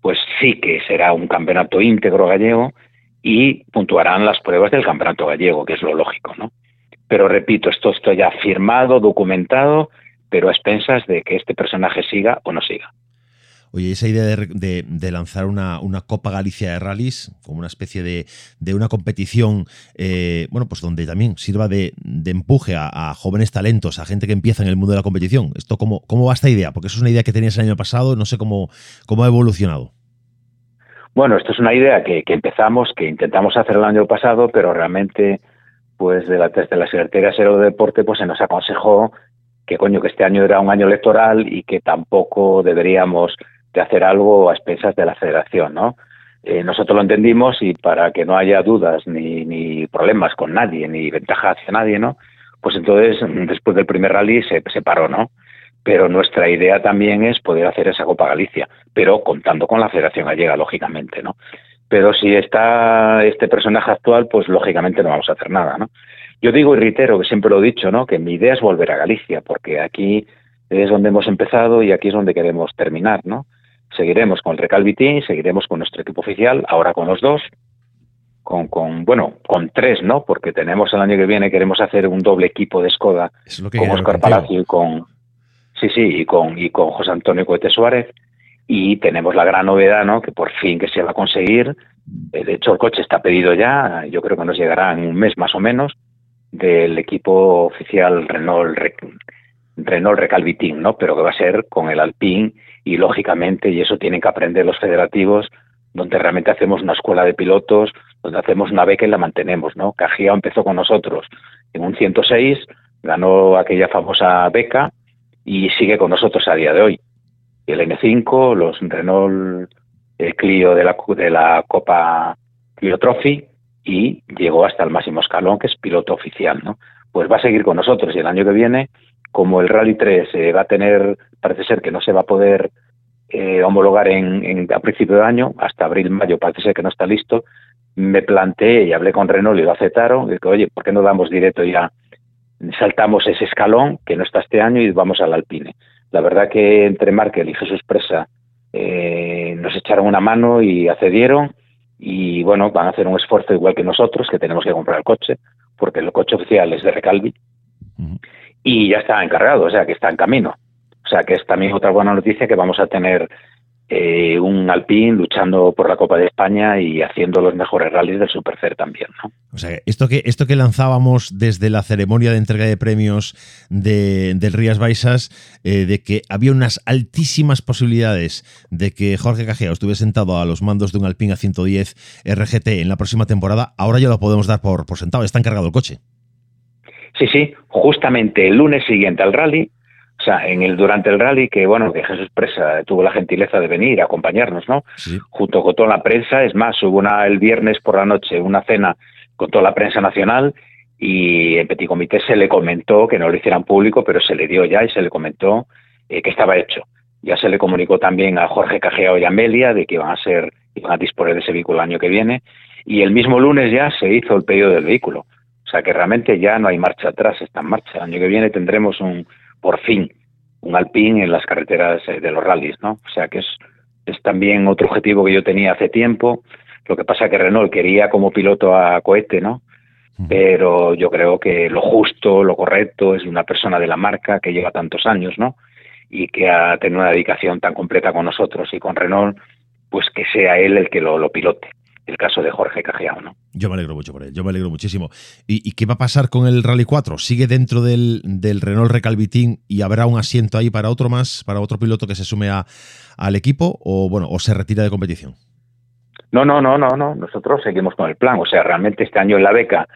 pues sí que será un campeonato íntegro gallego y puntuarán las pruebas del campeonato gallego, que es lo lógico, ¿no? Pero repito, esto está ya firmado, documentado, pero a expensas de que este personaje siga o no siga. Oye, esa idea de, lanzar una, Copa Galicia de Rallys como una especie de, una competición, eh, bueno, pues donde también sirva de, empuje a, jóvenes talentos, a gente que empieza en el mundo de la competición. ¿Esto cómo, cómo va esta idea? Porque eso es una idea que tenías el año pasado, no sé cómo, cómo ha evolucionado. Bueno, esto es una idea que, empezamos, que intentamos hacer el año pasado, pero realmente, pues de la, desde la Secretaría de Deporte, pues se nos aconsejó que coño, que este año era un año electoral y que tampoco deberíamos de hacer algo a expensas de la federación, ¿no? Eh, nosotros lo entendimos y para que no haya dudas ni, ni problemas con nadie, ni ventaja hacia nadie, ¿no? Pues entonces, después del primer rally se, se paró, ¿no? Pero nuestra idea también es poder hacer esa Copa Galicia, pero contando con la Federación Gallega, lógicamente, ¿no? Pero si está este personaje actual, pues lógicamente no vamos a hacer nada, ¿no? Yo digo y reitero que siempre lo he dicho, ¿no? Que mi idea es volver a Galicia, porque aquí es donde hemos empezado y aquí es donde queremos terminar, ¿no? Seguiremos con el Recalvitín, seguiremos con nuestro equipo oficial, ahora con los dos, con, con, bueno, con tres, ¿no? Porque tenemos el año que viene, queremos hacer un doble equipo de Skoda con Oscar Palacio y con, sí, sí, y con, y con José Antonio Cohete Suárez. Y tenemos la gran novedad, ¿no? Que por fin que se va a conseguir. Eh, de hecho, el coche está pedido ya, yo creo que nos llegará en un mes más o menos, del equipo oficial Renault, Renault Recalvitín, ¿no? Pero que va a ser con el Alpine y lógicamente, y eso tienen que aprender los federativos, donde realmente hacemos una escuela de pilotos, donde hacemos una beca y la mantenemos, ¿no? Cajía empezó con nosotros en un 106, ganó aquella famosa beca y sigue con nosotros a día de hoy. El N5, los Renault eh, Clio de la, de la Copa Clio Trophy y llegó hasta el máximo escalón, que es piloto oficial, ¿no? Pues va a seguir con nosotros y el año que viene como el Rally 3 eh, va a tener, parece ser que no se va a poder eh, homologar en, a principio de año, hasta abril-mayo parece ser que no está listo, me planteé y hablé con Renault y lo aceptaron, que, oye, ¿por qué no damos directo ya saltamos ese escalón que no está este año y vamos al Alpine. La verdad que entre Markel y Jesús Presa eh, nos echaron una mano y accedieron y bueno, van a hacer un esfuerzo igual que nosotros, que tenemos que comprar el coche, porque el coche oficial es de Recalvi y ya está encargado, o sea que está en camino. O sea que es también otra buena noticia que vamos a tener eh, un Alpine luchando por la Copa de España y haciendo los mejores rallies del Supercer también. ¿no? O sea, esto que, esto que lanzábamos desde la ceremonia de entrega de premios de, del Rías Baixas, eh, de que había unas altísimas posibilidades de que Jorge Cajea estuviese sentado a los mandos de un Alpine A110 RGT en la próxima temporada, ahora ya lo podemos dar por, por sentado, está encargado el coche. Sí, sí, justamente el lunes siguiente al rally o sea, en el, durante el rally, que bueno, que Jesús Presa tuvo la gentileza de venir a acompañarnos, ¿no? Junto con toda la prensa. Es más, hubo una, el viernes por la noche una cena con toda la prensa nacional y en Petit Comité se le comentó que no lo hicieran público, pero se le dio ya y se le comentó eh, que estaba hecho. Ya se le comunicó también a Jorge Cajeo y Amelia de que iban a ser, iban a disponer de ese vehículo el año que viene. Y el mismo lunes ya se hizo el pedido del vehículo. O sea que realmente ya no hay marcha atrás, está en marcha. El año que viene tendremos un, por fin un Alpine en las carreteras eh, de los rallies, ¿no? O sea que es, es también otro objetivo que yo tenía hace tiempo. Lo que pasa que Renault quería como piloto a cohete, ¿no? Pero yo creo que lo justo, lo correcto es una persona de la marca que lleva tantos años, ¿no? Y que ha tenido una dedicación tan completa con nosotros y con Renault, pues que sea él el que lo, lo pilote el caso de Jorge Cajeao, ¿no? Yo me alegro mucho por él, yo me alegro muchísimo. ¿Y, qué va a pasar con el Rally 4? ¿Sigue dentro del, del, Renault Recalvitín y habrá un asiento ahí para otro más, para otro piloto que se sume a, al equipo o bueno, o se retira de competición? No, no, no, no, no. Nosotros seguimos con el plan. O sea, realmente este año en la beca,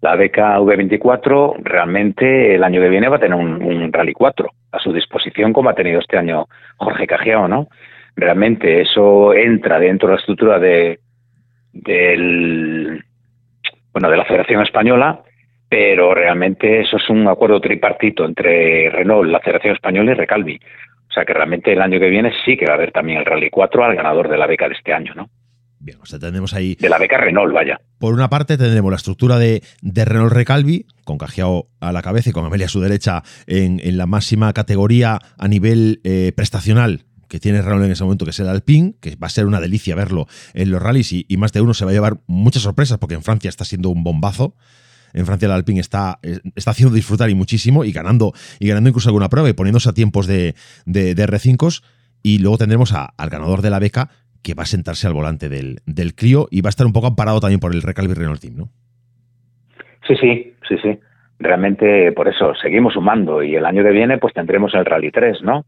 la beca V24, realmente el año que viene va a tener un, Rally 4 a su disposición, como ha tenido este año Jorge Cajeao, ¿no? Realmente eso entra dentro de la estructura de, del bueno de la Federación Española, pero realmente eso es un acuerdo tripartito entre Renault, la Federación Española y Recalvi. O sea que realmente el año que viene sí que va a haber también el Rally 4 al ganador de la beca de este año, ¿no? Bien, o sea, tendremos ahí. De la beca Renault, vaya. Por una parte, tendremos la estructura de, de Renault Recalvi, con Cajiao a la cabeza y con Amelia a su derecha en, en la máxima categoría a nivel eh, prestacional que tiene Renault en ese momento, que es el Alpine, que va a ser una delicia verlo en los rallies y, más de uno se va a llevar muchas sorpresas porque en Francia está siendo un bombazo. En Francia el Alpine está, está haciendo disfrutar y muchísimo y ganando, y ganando incluso alguna prueba y poniéndose a tiempos de, de, R5. Y luego tendremos al ganador de la beca que va a sentarse al volante del, del Clio y va a estar un poco amparado también por el Recalvi Renault Team, ¿no? Sí, sí, sí, sí. Realmente por eso seguimos sumando y el año que viene pues tendremos el Rally 3, ¿no?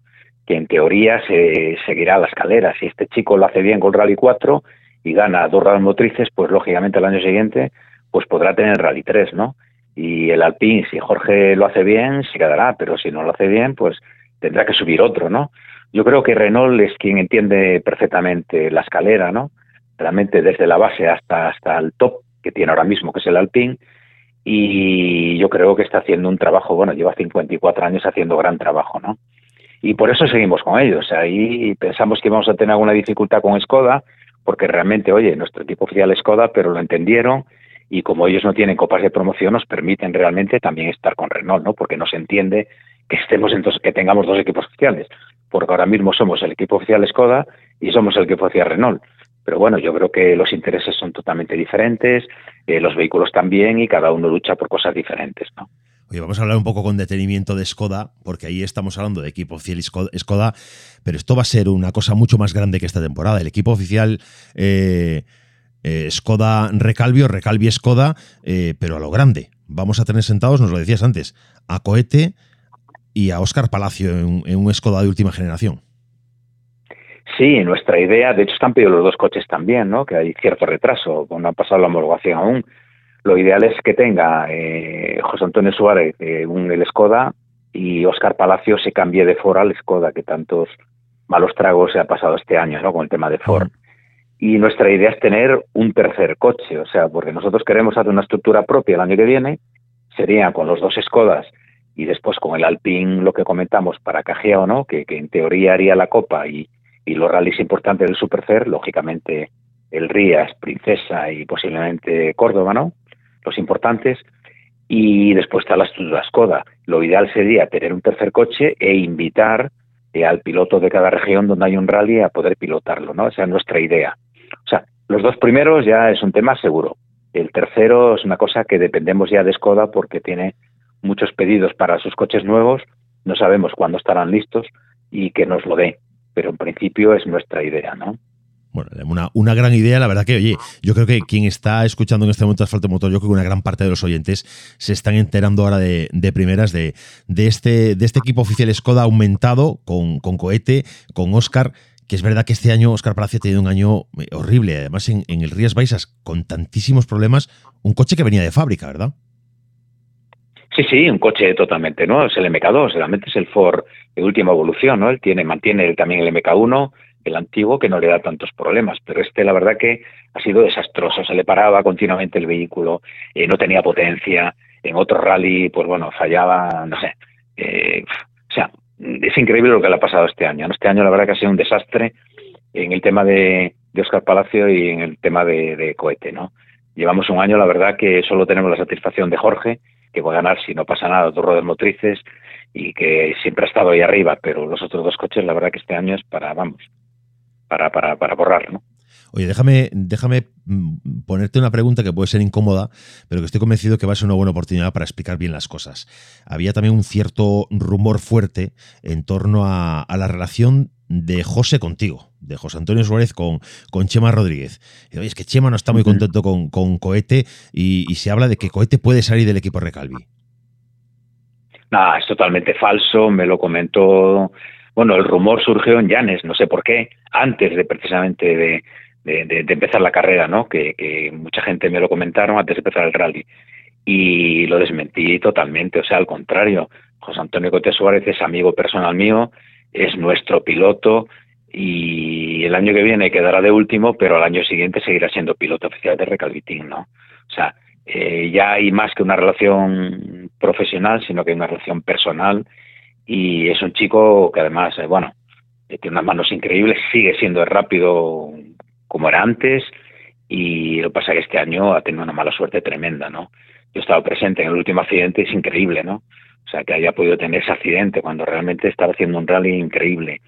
Que en teoría se seguirá la escalera. Si este chico lo hace bien con Rally 4 y gana dos rally motrices, pues lógicamente el año siguiente pues podrá tener Rally 3, ¿no? Y el Alpine, si Jorge lo hace bien, se quedará, pero si no lo hace bien, pues tendrá que subir otro, ¿no? Yo creo que Renault es quien entiende perfectamente la escalera, ¿no? Realmente desde la base hasta, hasta el top que tiene ahora mismo, que es el Alpine, y yo creo que está haciendo un trabajo, bueno, lleva 54 años haciendo gran trabajo, ¿no? Y por eso seguimos con ellos. Ahí pensamos que íbamos a tener alguna dificultad con Skoda, porque realmente, oye, nuestro equipo oficial es Skoda, pero lo entendieron y como ellos no tienen copas de promoción, nos permiten realmente también estar con Renault, ¿no? Porque no se entiende que estemos entonces que tengamos dos equipos oficiales, porque ahora mismo somos el equipo oficial Skoda y somos el equipo oficial Renault. Pero bueno, yo creo que los intereses son totalmente diferentes, eh, los vehículos también y cada uno lucha por cosas diferentes, ¿no? Oye, vamos a hablar un poco con detenimiento de Skoda, porque ahí estamos hablando de equipo oficial Skoda, pero esto va a ser una cosa mucho más grande que esta temporada. El equipo oficial eh, eh, Skoda Recalvio, Recalvi Skoda, eh, pero a lo grande. Vamos a tener sentados, nos lo decías antes, a Cohete y a Oscar Palacio en, un Skoda de última generación. Sí, nuestra idea, de hecho están pedidos los dos coches también, ¿no? Que hay cierto retraso, no ha pasado la homologación aún lo ideal es que tenga eh, José Antonio Suárez eh, un el Skoda y Oscar Palacio se cambie de Ford al Skoda, que tantos malos tragos se ha pasado este año ¿no? con el tema de Ford. Y nuestra idea es tener un tercer coche, o sea, porque nosotros queremos hacer una estructura propia el año que viene, sería con los dos Skodas y después con el Alpine, lo que comentamos, para o ¿no? Que, que, en teoría haría la Copa y, y los rallies importantes del Supercer, lógicamente el Rías, Princesa y posiblemente Córdoba, ¿no? Los importantes, y después está la estructura Skoda. Lo ideal sería tener un tercer coche e invitar eh, al piloto de cada región donde hay un rally a poder pilotarlo, ¿no? Esa es nuestra idea. O sea, los dos primeros ya es un tema seguro. El tercero es una cosa que dependemos ya de Skoda porque tiene muchos pedidos para sus coches nuevos, no sabemos cuándo estarán listos y que nos lo dé, pero en principio es nuestra idea, ¿no? Bueno, una, una, gran idea, la verdad que, oye, yo creo que quien está escuchando en este momento Asfalto Motor, yo creo que una gran parte de los oyentes se están enterando ahora de, primeras de, de, este, de este equipo oficial Skoda aumentado con, con Cohete, con Oscar, que es verdad que este año Oscar Palacio ha tenido un año eh, horrible, además en, en el Rías Baixas, con tantísimos problemas, un coche que venía de fábrica, ¿verdad? Sí, sí, un coche totalmente nuevo, es el MK2, realmente es el Ford de última evolución, ¿no? Él tiene, mantiene también el MK1, el antiguo, que no le da tantos problemas, pero este la verdad que ha sido desastroso, se le paraba continuamente el vehículo, eh, no tenía potencia, en otro rally, pues bueno, fallaba, no sé, eh, o sea, es increíble lo que le ha pasado este año, Este año la verdad que ha sido un desastre en el tema de, Oscar Palacio y en el tema de, cohete, ¿no? Llevamos un año, la verdad que solo tenemos la satisfacción de Jorge, que va a ganar si no pasa nada, dos ruedas motrices y que siempre ha estado ahí arriba, pero los otros dos coches, la verdad que este año es para, vamos, para, para, para borrar, ¿no? Oye, déjame, déjame mm, ponerte una pregunta que puede ser incómoda, pero que estoy convencido que va a ser una buena oportunidad para explicar bien las cosas. Había también un cierto rumor fuerte en torno a, la relación de José contigo, de José Antonio Suárez con, con Chema Rodríguez. Y, oye, es que Chema no está muy contento con, con Cohete y, se habla de que Cohete puede salir del equipo Recalvi. Nada, es totalmente falso, me lo comentó bueno, el rumor surgió en Llanes, no sé por qué, antes de precisamente de, empezar la carrera, ¿no? Que, mucha gente me lo comentaron antes de empezar el rally. Y lo desmentí totalmente, o sea, al contrario. José Antonio Cote Suárez es amigo personal mío, es nuestro piloto y el año que viene quedará de último, pero al año siguiente seguirá siendo piloto oficial de Recalvitín, ¿no? O sea, eh, ya hay más que una relación profesional, sino que hay una relación personal y es un chico que además, eh, bueno, eh, tiene unas manos increíbles, sigue siendo rápido como era antes y lo que pasa es que este año ha tenido una mala suerte tremenda, ¿no? Yo he estado presente en el último accidente, es increíble, ¿no? O sea, que haya podido tener ese accidente cuando realmente estaba haciendo un rally increíble.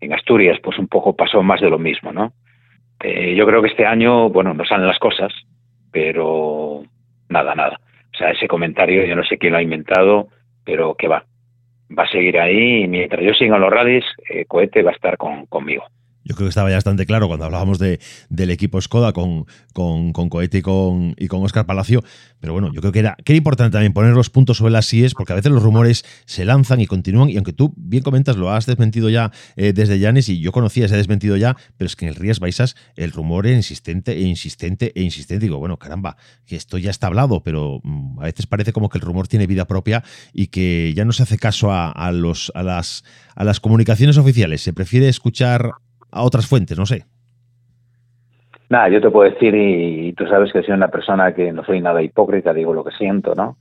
En Asturias, pues un poco pasó más de lo mismo, ¿no? Eh, yo creo que este año, bueno, no salen las cosas, pero nada, nada. O sea, ese comentario yo no sé quién lo ha inventado, pero que va va a seguir ahí y mientras yo siga en los rallies, eh, Cohete va a estar con, conmigo. Yo creo que estaba ya bastante claro cuando hablábamos de, del equipo Skoda con, con, con Cohete y con, y con Oscar Palacio. Pero bueno, yo creo que era, que importante también poner los puntos sobre las síes, porque a veces los rumores se lanzan y continúan. Y aunque tú bien comentas, lo has desmentido ya eh, desde Llanes, y yo conocía ese desmentido ya, pero es que en el Rías Baixas el rumor era insistente e insistente e insistente. Digo, bueno, caramba, que esto ya está hablado, pero mm, a veces parece como que el rumor tiene vida propia y que ya no se hace caso a los, a, las, a las comunicaciones oficiales. Se prefiere escuchar a otras fuentes, no sé. Nada, yo te puedo decir, y, tú sabes que soy una persona que no soy nada hipócrita, digo lo que siento, ¿no?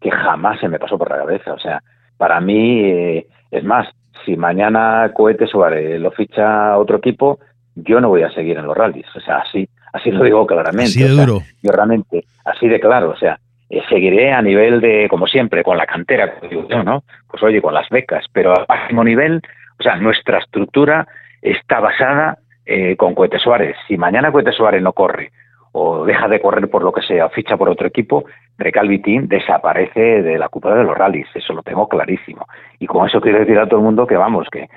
Que jamás se me pasó por la cabeza. O sea, para mí, eh, es más, si mañana Cohete Suárez lo ficha otro equipo, yo no voy a seguir en los rallies. O sea, así, así lo digo claramente. Así de duro. yo realmente, así de claro, o sea, eh, seguiré a nivel de, como siempre, con la cantera, digo yo, ¿no? Pues oye, con las becas, pero a máximo nivel, o sea, nuestra estructura está basada eh, con Cohete Suárez. Si mañana Cohete Suárez no corre o deja de correr por lo que sea o ficha por otro equipo, Recalvitín desaparece de la cúpula de los rallies, eso lo tengo clarísimo. Y con eso quiero decir a todo el mundo que vamos, que,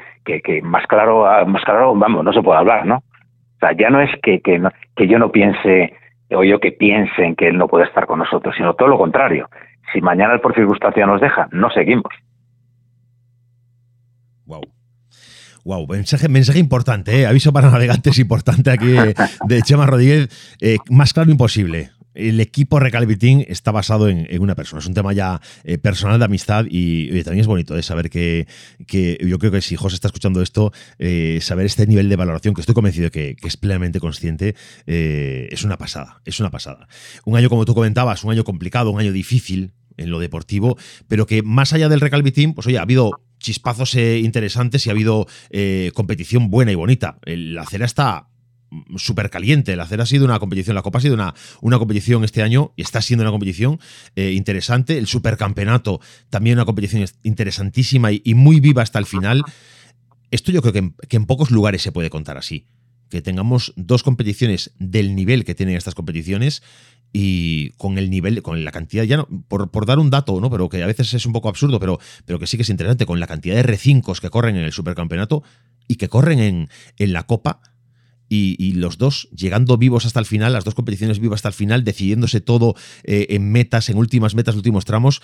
que, más claro, más claro, vamos, no se puede hablar, ¿no? O sea, ya no es que, que, que yo no piense o yo que piensen que él no puede estar con nosotros, sino todo lo contrario. Si mañana el por circunstancia nos deja, no seguimos. Wow. Wow, mensaje, mensaje importante, ¿eh? aviso para navegantes importante aquí de, Chema Rodríguez. Eh, más claro imposible. El equipo Recalvitín está basado en, una persona. Es un tema ya eh, personal de amistad y también es bonito saber que, yo creo que si José está escuchando esto, saber este nivel de valoración, que estoy convencido de que, es plenamente consciente, es una pasada. Es una pasada. Un año, como tú comentabas, un año complicado, un año difícil en lo deportivo, pero que más allá del Recalvitín, pues oye, ha habido chispazos eh, interesantes y ha habido eh, competición buena y bonita. La acera está súper caliente. La acera ha sido una competición, la Copa ha sido una, una competición este año y está siendo una competición eh, interesante. El supercampeonato también una competición interesantísima y, muy viva hasta el final. Esto yo creo que en, pocos lugares se puede contar así. Que tengamos dos competiciones del nivel que tienen estas competiciones y con el nivel, con la cantidad, ya no, por, por, dar un dato, ¿no? Pero que a veces es un poco absurdo, pero, pero que sí que es interesante, con la cantidad de R5 que corren en el supercampeonato y que corren en, en la Copa, y, los dos llegando vivos hasta el final, las dos competiciones vivas hasta el final, decidiéndose todo eh, en metas, en últimas metas, últimos tramos.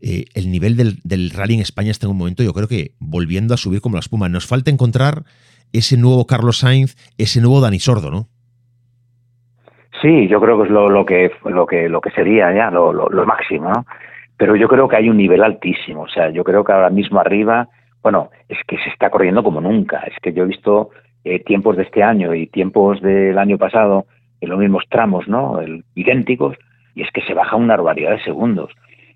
Eh, el nivel del, rally en España está en un momento, yo creo que volviendo a subir como la espuma. Nos falta encontrar ese nuevo Carlos Sainz, ese nuevo Dani Sordo, ¿no? Sí, yo creo que es lo, que lo que lo que sería ya lo, lo, máximo, ¿no? Pero yo creo que hay un nivel altísimo, o sea, yo creo que ahora mismo arriba, bueno, es que se está corriendo como nunca. Es que yo he visto eh, tiempos de este año y tiempos del año pasado en los mismos tramos, ¿no? idénticos, y es que se baja una barbaridad de segundos.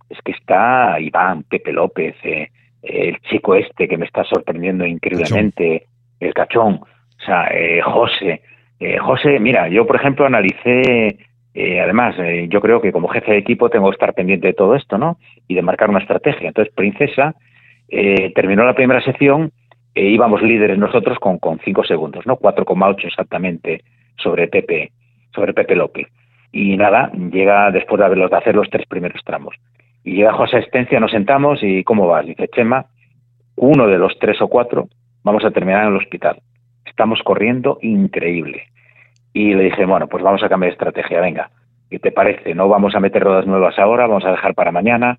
Es que está Iván, Pepe López, eh, el chico este que me está sorprendiendo increíblemente, el cachón, o sea, eh, José. José, mira, yo por ejemplo analicé, además, yo creo que como jefe de equipo tengo que estar pendiente de todo esto, ¿no? Y de marcar una estrategia. Entonces, Princesa terminó la primera sección íbamos líderes nosotros con, con cinco segundos, ¿no? 4,8 exactamente sobre Pepe, sobre Pepe López. Y nada, llega después de, haberlos, de hacer los tres primeros tramos. Y llega José Estencia, nos sentamos y ¿cómo vas? Dice, Chema, uno de los tres o cuatro vamos a terminar en el hospital. Estamos corriendo increíble. Y le dije, bueno, pues vamos a cambiar de estrategia, venga. ¿Qué te parece? No vamos a meter ruedas nuevas ahora, vamos a dejar para mañana,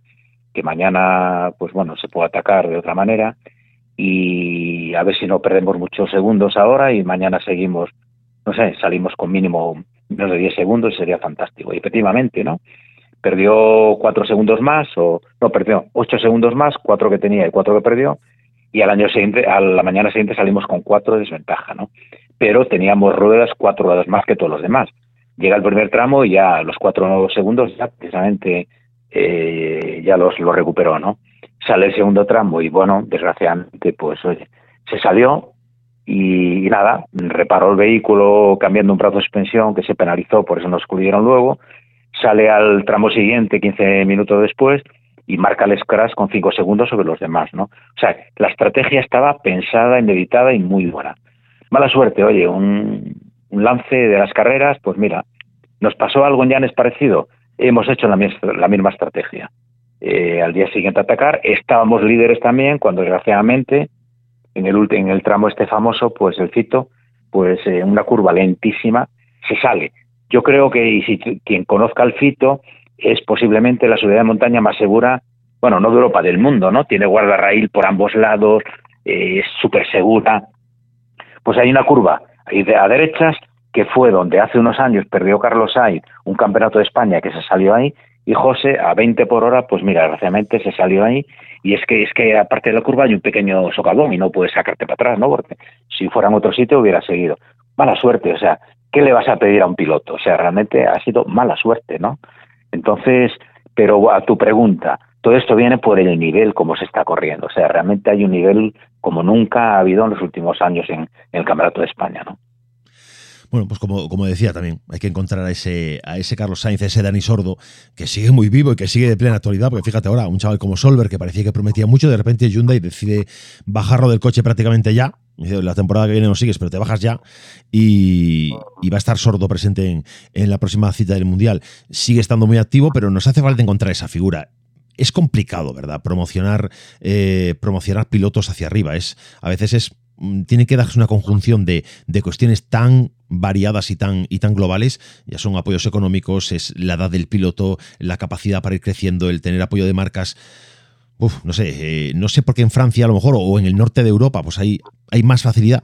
que mañana, pues bueno, se puede atacar de otra manera y a ver si no perdemos muchos segundos ahora y mañana seguimos, no sé, salimos con mínimo menos de 10 segundos y sería fantástico. Y efectivamente, ¿no? Perdió cuatro segundos más, o no, perdió ocho segundos más, cuatro que tenía y cuatro que perdió, y al año siguiente, a la mañana siguiente salimos con cuatro de desventaja, ¿no? Pero teníamos ruedas, cuatro ruedas más que todos los demás. Llega el primer tramo y ya los cuatro segundos ya precisamente eh, ya los, los recuperó, ¿no? sale el segundo tramo y bueno, desgraciadamente pues oye, se salió y, nada, reparó el vehículo cambiando un brazo de suspensión que se penalizó, por eso nos excluyeron luego, sale al tramo siguiente 15 minutos después y marca el scratch con 5 segundos sobre los demás, ¿no? O sea, la estrategia estaba pensada, meditada y muy buena. Mala suerte, oye, un, lance de las carreras, pues mira, nos pasó algo en Llanes parecido, hemos hecho la, misma estrategia. Eh, al día siguiente atacar. Estábamos líderes también cuando desgraciadamente en el, en el tramo este famoso, pues el Cito, pues eh, una curva lentísima se sale. Yo creo que si quien conozca el Fito es posiblemente la subida de montaña más segura, bueno, no de Europa, del mundo, ¿no? Tiene guardarraíl por ambos lados, eh, es súper segura. Pues hay una curva a derechas que fue donde hace unos años perdió Carlos Sainz un campeonato de España que se salió ahí y José a 20 por hora, pues mira, desgraciadamente se salió ahí y es que es que aparte de la curva hay un pequeño socavón y no puedes sacarte para atrás, ¿no? Porque si fuera en otro sitio hubiera seguido. Mala suerte, o sea, ¿qué le vas a pedir a un piloto? O sea, realmente ha sido mala suerte, ¿no? Entonces, pero a tu pregunta, todo esto viene por el nivel como se está corriendo, o sea, realmente hay un nivel como nunca ha habido en los últimos años en, en el Campeonato de España, ¿no? Bueno, pues como, como decía también, hay que encontrar a ese, a ese Carlos Sainz, a ese Dani Sordo, que sigue muy vivo y que sigue de plena actualidad, porque fíjate ahora, un chaval como Solver, que parecía que prometía mucho, de repente Hyundai decide bajarlo del coche prácticamente ya, la temporada que viene no sigues, pero te bajas ya y, va a estar sordo presente en, en, la próxima cita del Mundial. Sigue estando muy activo, pero nos hace falta encontrar esa figura. Es complicado, ¿verdad? Promocionar, eh, promocionar pilotos hacia arriba. Es, a veces es tiene que darse una conjunción de, cuestiones tan variadas y tan, y tan globales, ya son apoyos económicos, es la edad del piloto, la capacidad para ir creciendo, el tener apoyo de marcas. Uf, no sé, eh, no sé por qué en Francia a lo mejor o en el norte de Europa pues hay, hay más facilidad.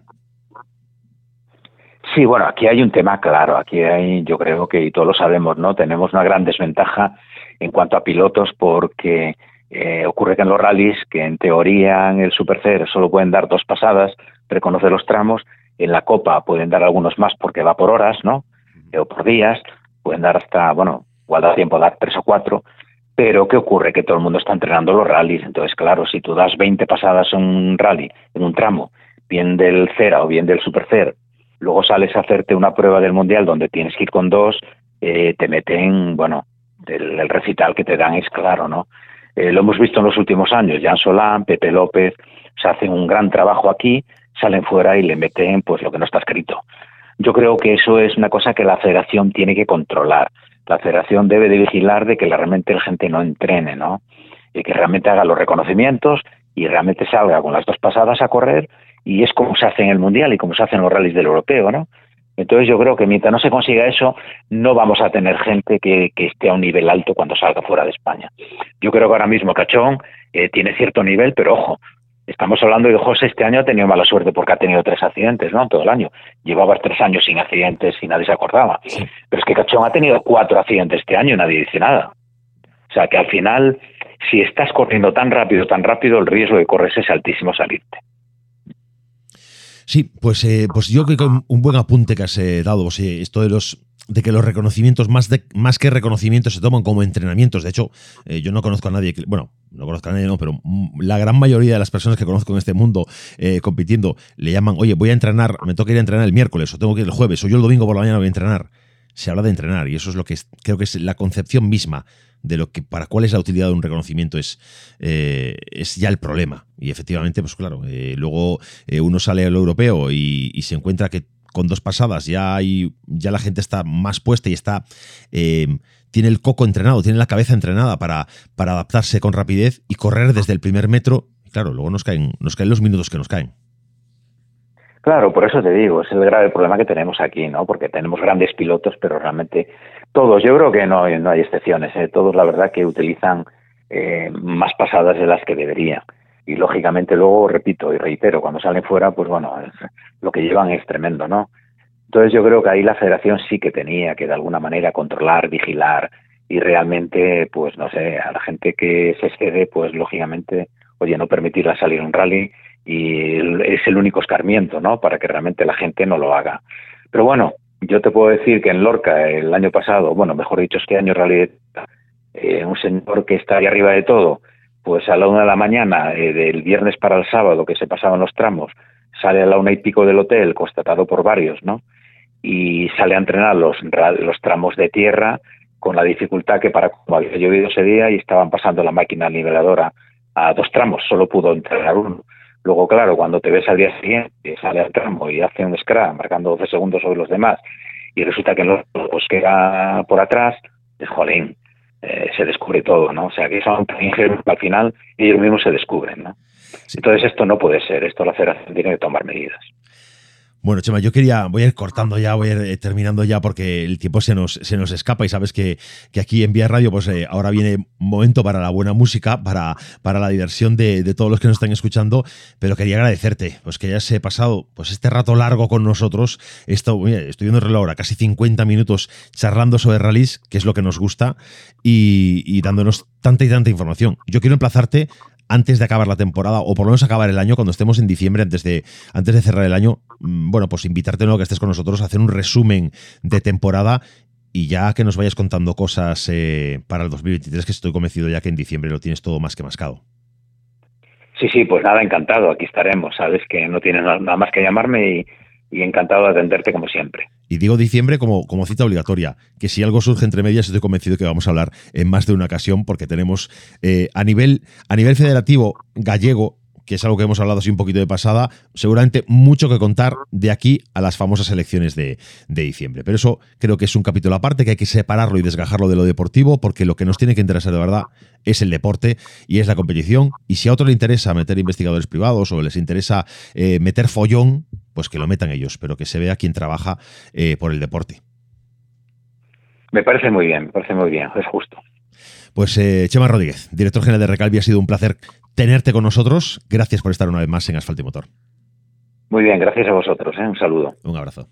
Sí, bueno, aquí hay un tema claro, aquí hay, yo creo que y todos lo sabemos, ¿no? Tenemos una gran desventaja en cuanto a pilotos porque eh, ocurre que en los rallies, que en teoría en el Supercer solo pueden dar dos pasadas, reconoce los tramos, en la Copa pueden dar algunos más porque va por horas, ¿no? O por días, pueden dar hasta, bueno, igual da tiempo a dar tres o cuatro, pero ¿qué ocurre? Que todo el mundo está entrenando los rallies, entonces claro, si tú das 20 pasadas en un rally, en un tramo, bien del Cera o bien del Supercer, luego sales a hacerte una prueba del mundial donde tienes que ir con dos, eh, te meten, bueno, el, recital que te dan es claro, ¿no? Eh, lo hemos visto en los últimos años, Jan Solán, Pepe López, se hacen un gran trabajo aquí, salen fuera y le meten pues lo que no está escrito. Yo creo que eso es una cosa que la federación tiene que controlar. La federación debe de vigilar de que realmente la gente no entrene, ¿no? Y que realmente haga los reconocimientos y realmente salga con las dos pasadas a correr y es como se hace en el Mundial y como se hace en los rallies del europeo, ¿no? Entonces yo creo que mientras no se consiga eso, no vamos a tener gente que, esté a un nivel alto cuando salga fuera de España. Yo creo que ahora mismo Cachón eh, tiene cierto nivel, pero ojo, estamos hablando de que José este año ha tenido mala suerte porque ha tenido tres accidentes, ¿no? Todo el año. Llevaba tres años sin accidentes y nadie se acordaba. Pero es que Cachón ha tenido cuatro accidentes este año y nadie dice nada. O sea que al final, si estás corriendo tan rápido, tan rápido, el riesgo de correr es altísimo salirte. Sí, pues, eh, pues yo creo que un buen apunte que has eh, dado, pues, esto de los de que los reconocimientos, más, de, más que reconocimientos, se toman como entrenamientos. De hecho, eh, yo no conozco a nadie, que, bueno, no conozco a nadie, no, pero la gran mayoría de las personas que conozco en este mundo compitiendo le llaman, oye, voy a entrenar, me toca ir a entrenar el miércoles, o tengo que ir el jueves, o yo el domingo por la mañana voy a entrenar. Se habla de entrenar y eso es lo que creo que es la concepción misma de lo que para cuál es la utilidad de un reconocimiento es, eh, es ya el problema. Y efectivamente, pues claro, eh, luego eh, uno sale al europeo y, se encuentra que con dos pasadas ya hay, ya la gente está más puesta y está tiene el coco entrenado, tiene la cabeza entrenada para, para adaptarse con rapidez y correr desde el primer metro. Y claro, luego nos caen, nos caen los minutos que nos caen. Claro, por eso te digo, es el grave problema que tenemos aquí, ¿no? Porque tenemos grandes pilotos, pero realmente todos, yo creo que no, no hay excepciones, ¿eh? todos la verdad que utilizan eh, más pasadas de las que deberían. Y lógicamente luego, repito y reitero, cuando salen fuera, pues bueno, lo que llevan es tremendo, ¿no? Entonces yo creo que ahí la federación sí que tenía que de alguna manera controlar, vigilar y realmente, pues no sé, a la gente que se excede, pues lógicamente, oye, no permitirla salir un rally y es el único escarmiento, ¿no? Para que realmente la gente no lo haga. Pero bueno, yo te puedo decir que en Lorca el año pasado, bueno, mejor dicho, este año en realidad, eh, un señor que está ahí arriba de todo, pues a la una de la mañana eh, del viernes para el sábado que se pasaban los tramos, sale a la una y pico del hotel, constatado por varios, ¿no? Y sale a entrenar los, los tramos de tierra con la dificultad que para como había llovido ese día y estaban pasando la máquina niveladora a dos tramos, solo pudo entrenar uno. Luego, claro, cuando te ves al día siguiente, sale al tramo y hace un scrum marcando 12 segundos sobre los demás y resulta que los pues queda por atrás, pues, jolín, eh, se descubre todo, ¿no? O sea, que son tan ingenuos al final ellos mismos se descubren, ¿no? Entonces esto no puede ser, esto la federación tiene que tomar medidas. Bueno, Chema, yo quería, voy a ir cortando ya, voy a ir eh, terminando ya porque el tiempo se nos, se nos escapa y sabes que, aquí en Vía Radio, pues eh, ahora viene momento para la buena música, para, para la diversión de, todos los que nos están escuchando, pero quería agradecerte, pues que hayas pasado pues este rato largo con nosotros, esto, estoy viendo el reloj ahora, casi 50 minutos charlando sobre rallies, que es lo que nos gusta, y dándonos tanta y tanta información. Yo quiero emplazarte antes de acabar la temporada, o por lo menos acabar el año, cuando estemos en diciembre, antes de, antes de cerrar el año, mm, bueno, pues invitarte nuevo que estés con nosotros a hacer un resumen de temporada y ya que nos vayas contando cosas eh, para el 2023, que estoy convencido ya que en diciembre lo tienes todo más que mascado. Sí, sí, pues nada, encantado, aquí estaremos, sabes que no tienes nada más que llamarme y, y encantado de atenderte como siempre. Y digo diciembre como, como cita obligatoria, que si algo surge entre medias estoy convencido que vamos a hablar en más de una ocasión porque tenemos eh, a, nivel, a nivel federativo gallego que es algo que hemos hablado así un poquito de pasada, seguramente mucho que contar de aquí a las famosas elecciones de, diciembre. Pero eso creo que es un capítulo aparte, que hay que separarlo y desgajarlo de lo deportivo, porque lo que nos tiene que interesar de verdad es el deporte y es la competición. Y si a otro le interesa meter investigadores privados o les interesa eh, meter follón, pues que lo metan ellos, pero que se vea quién trabaja eh, por el deporte. Me parece muy bien, me parece muy bien, es justo. Pues eh, Chema Rodríguez, director general de Recalvi, ha sido un placer tenerte con nosotros. Gracias por estar una vez más en Asfalto y Motor. Muy bien, gracias a vosotros. ¿eh? Un saludo. Un abrazo.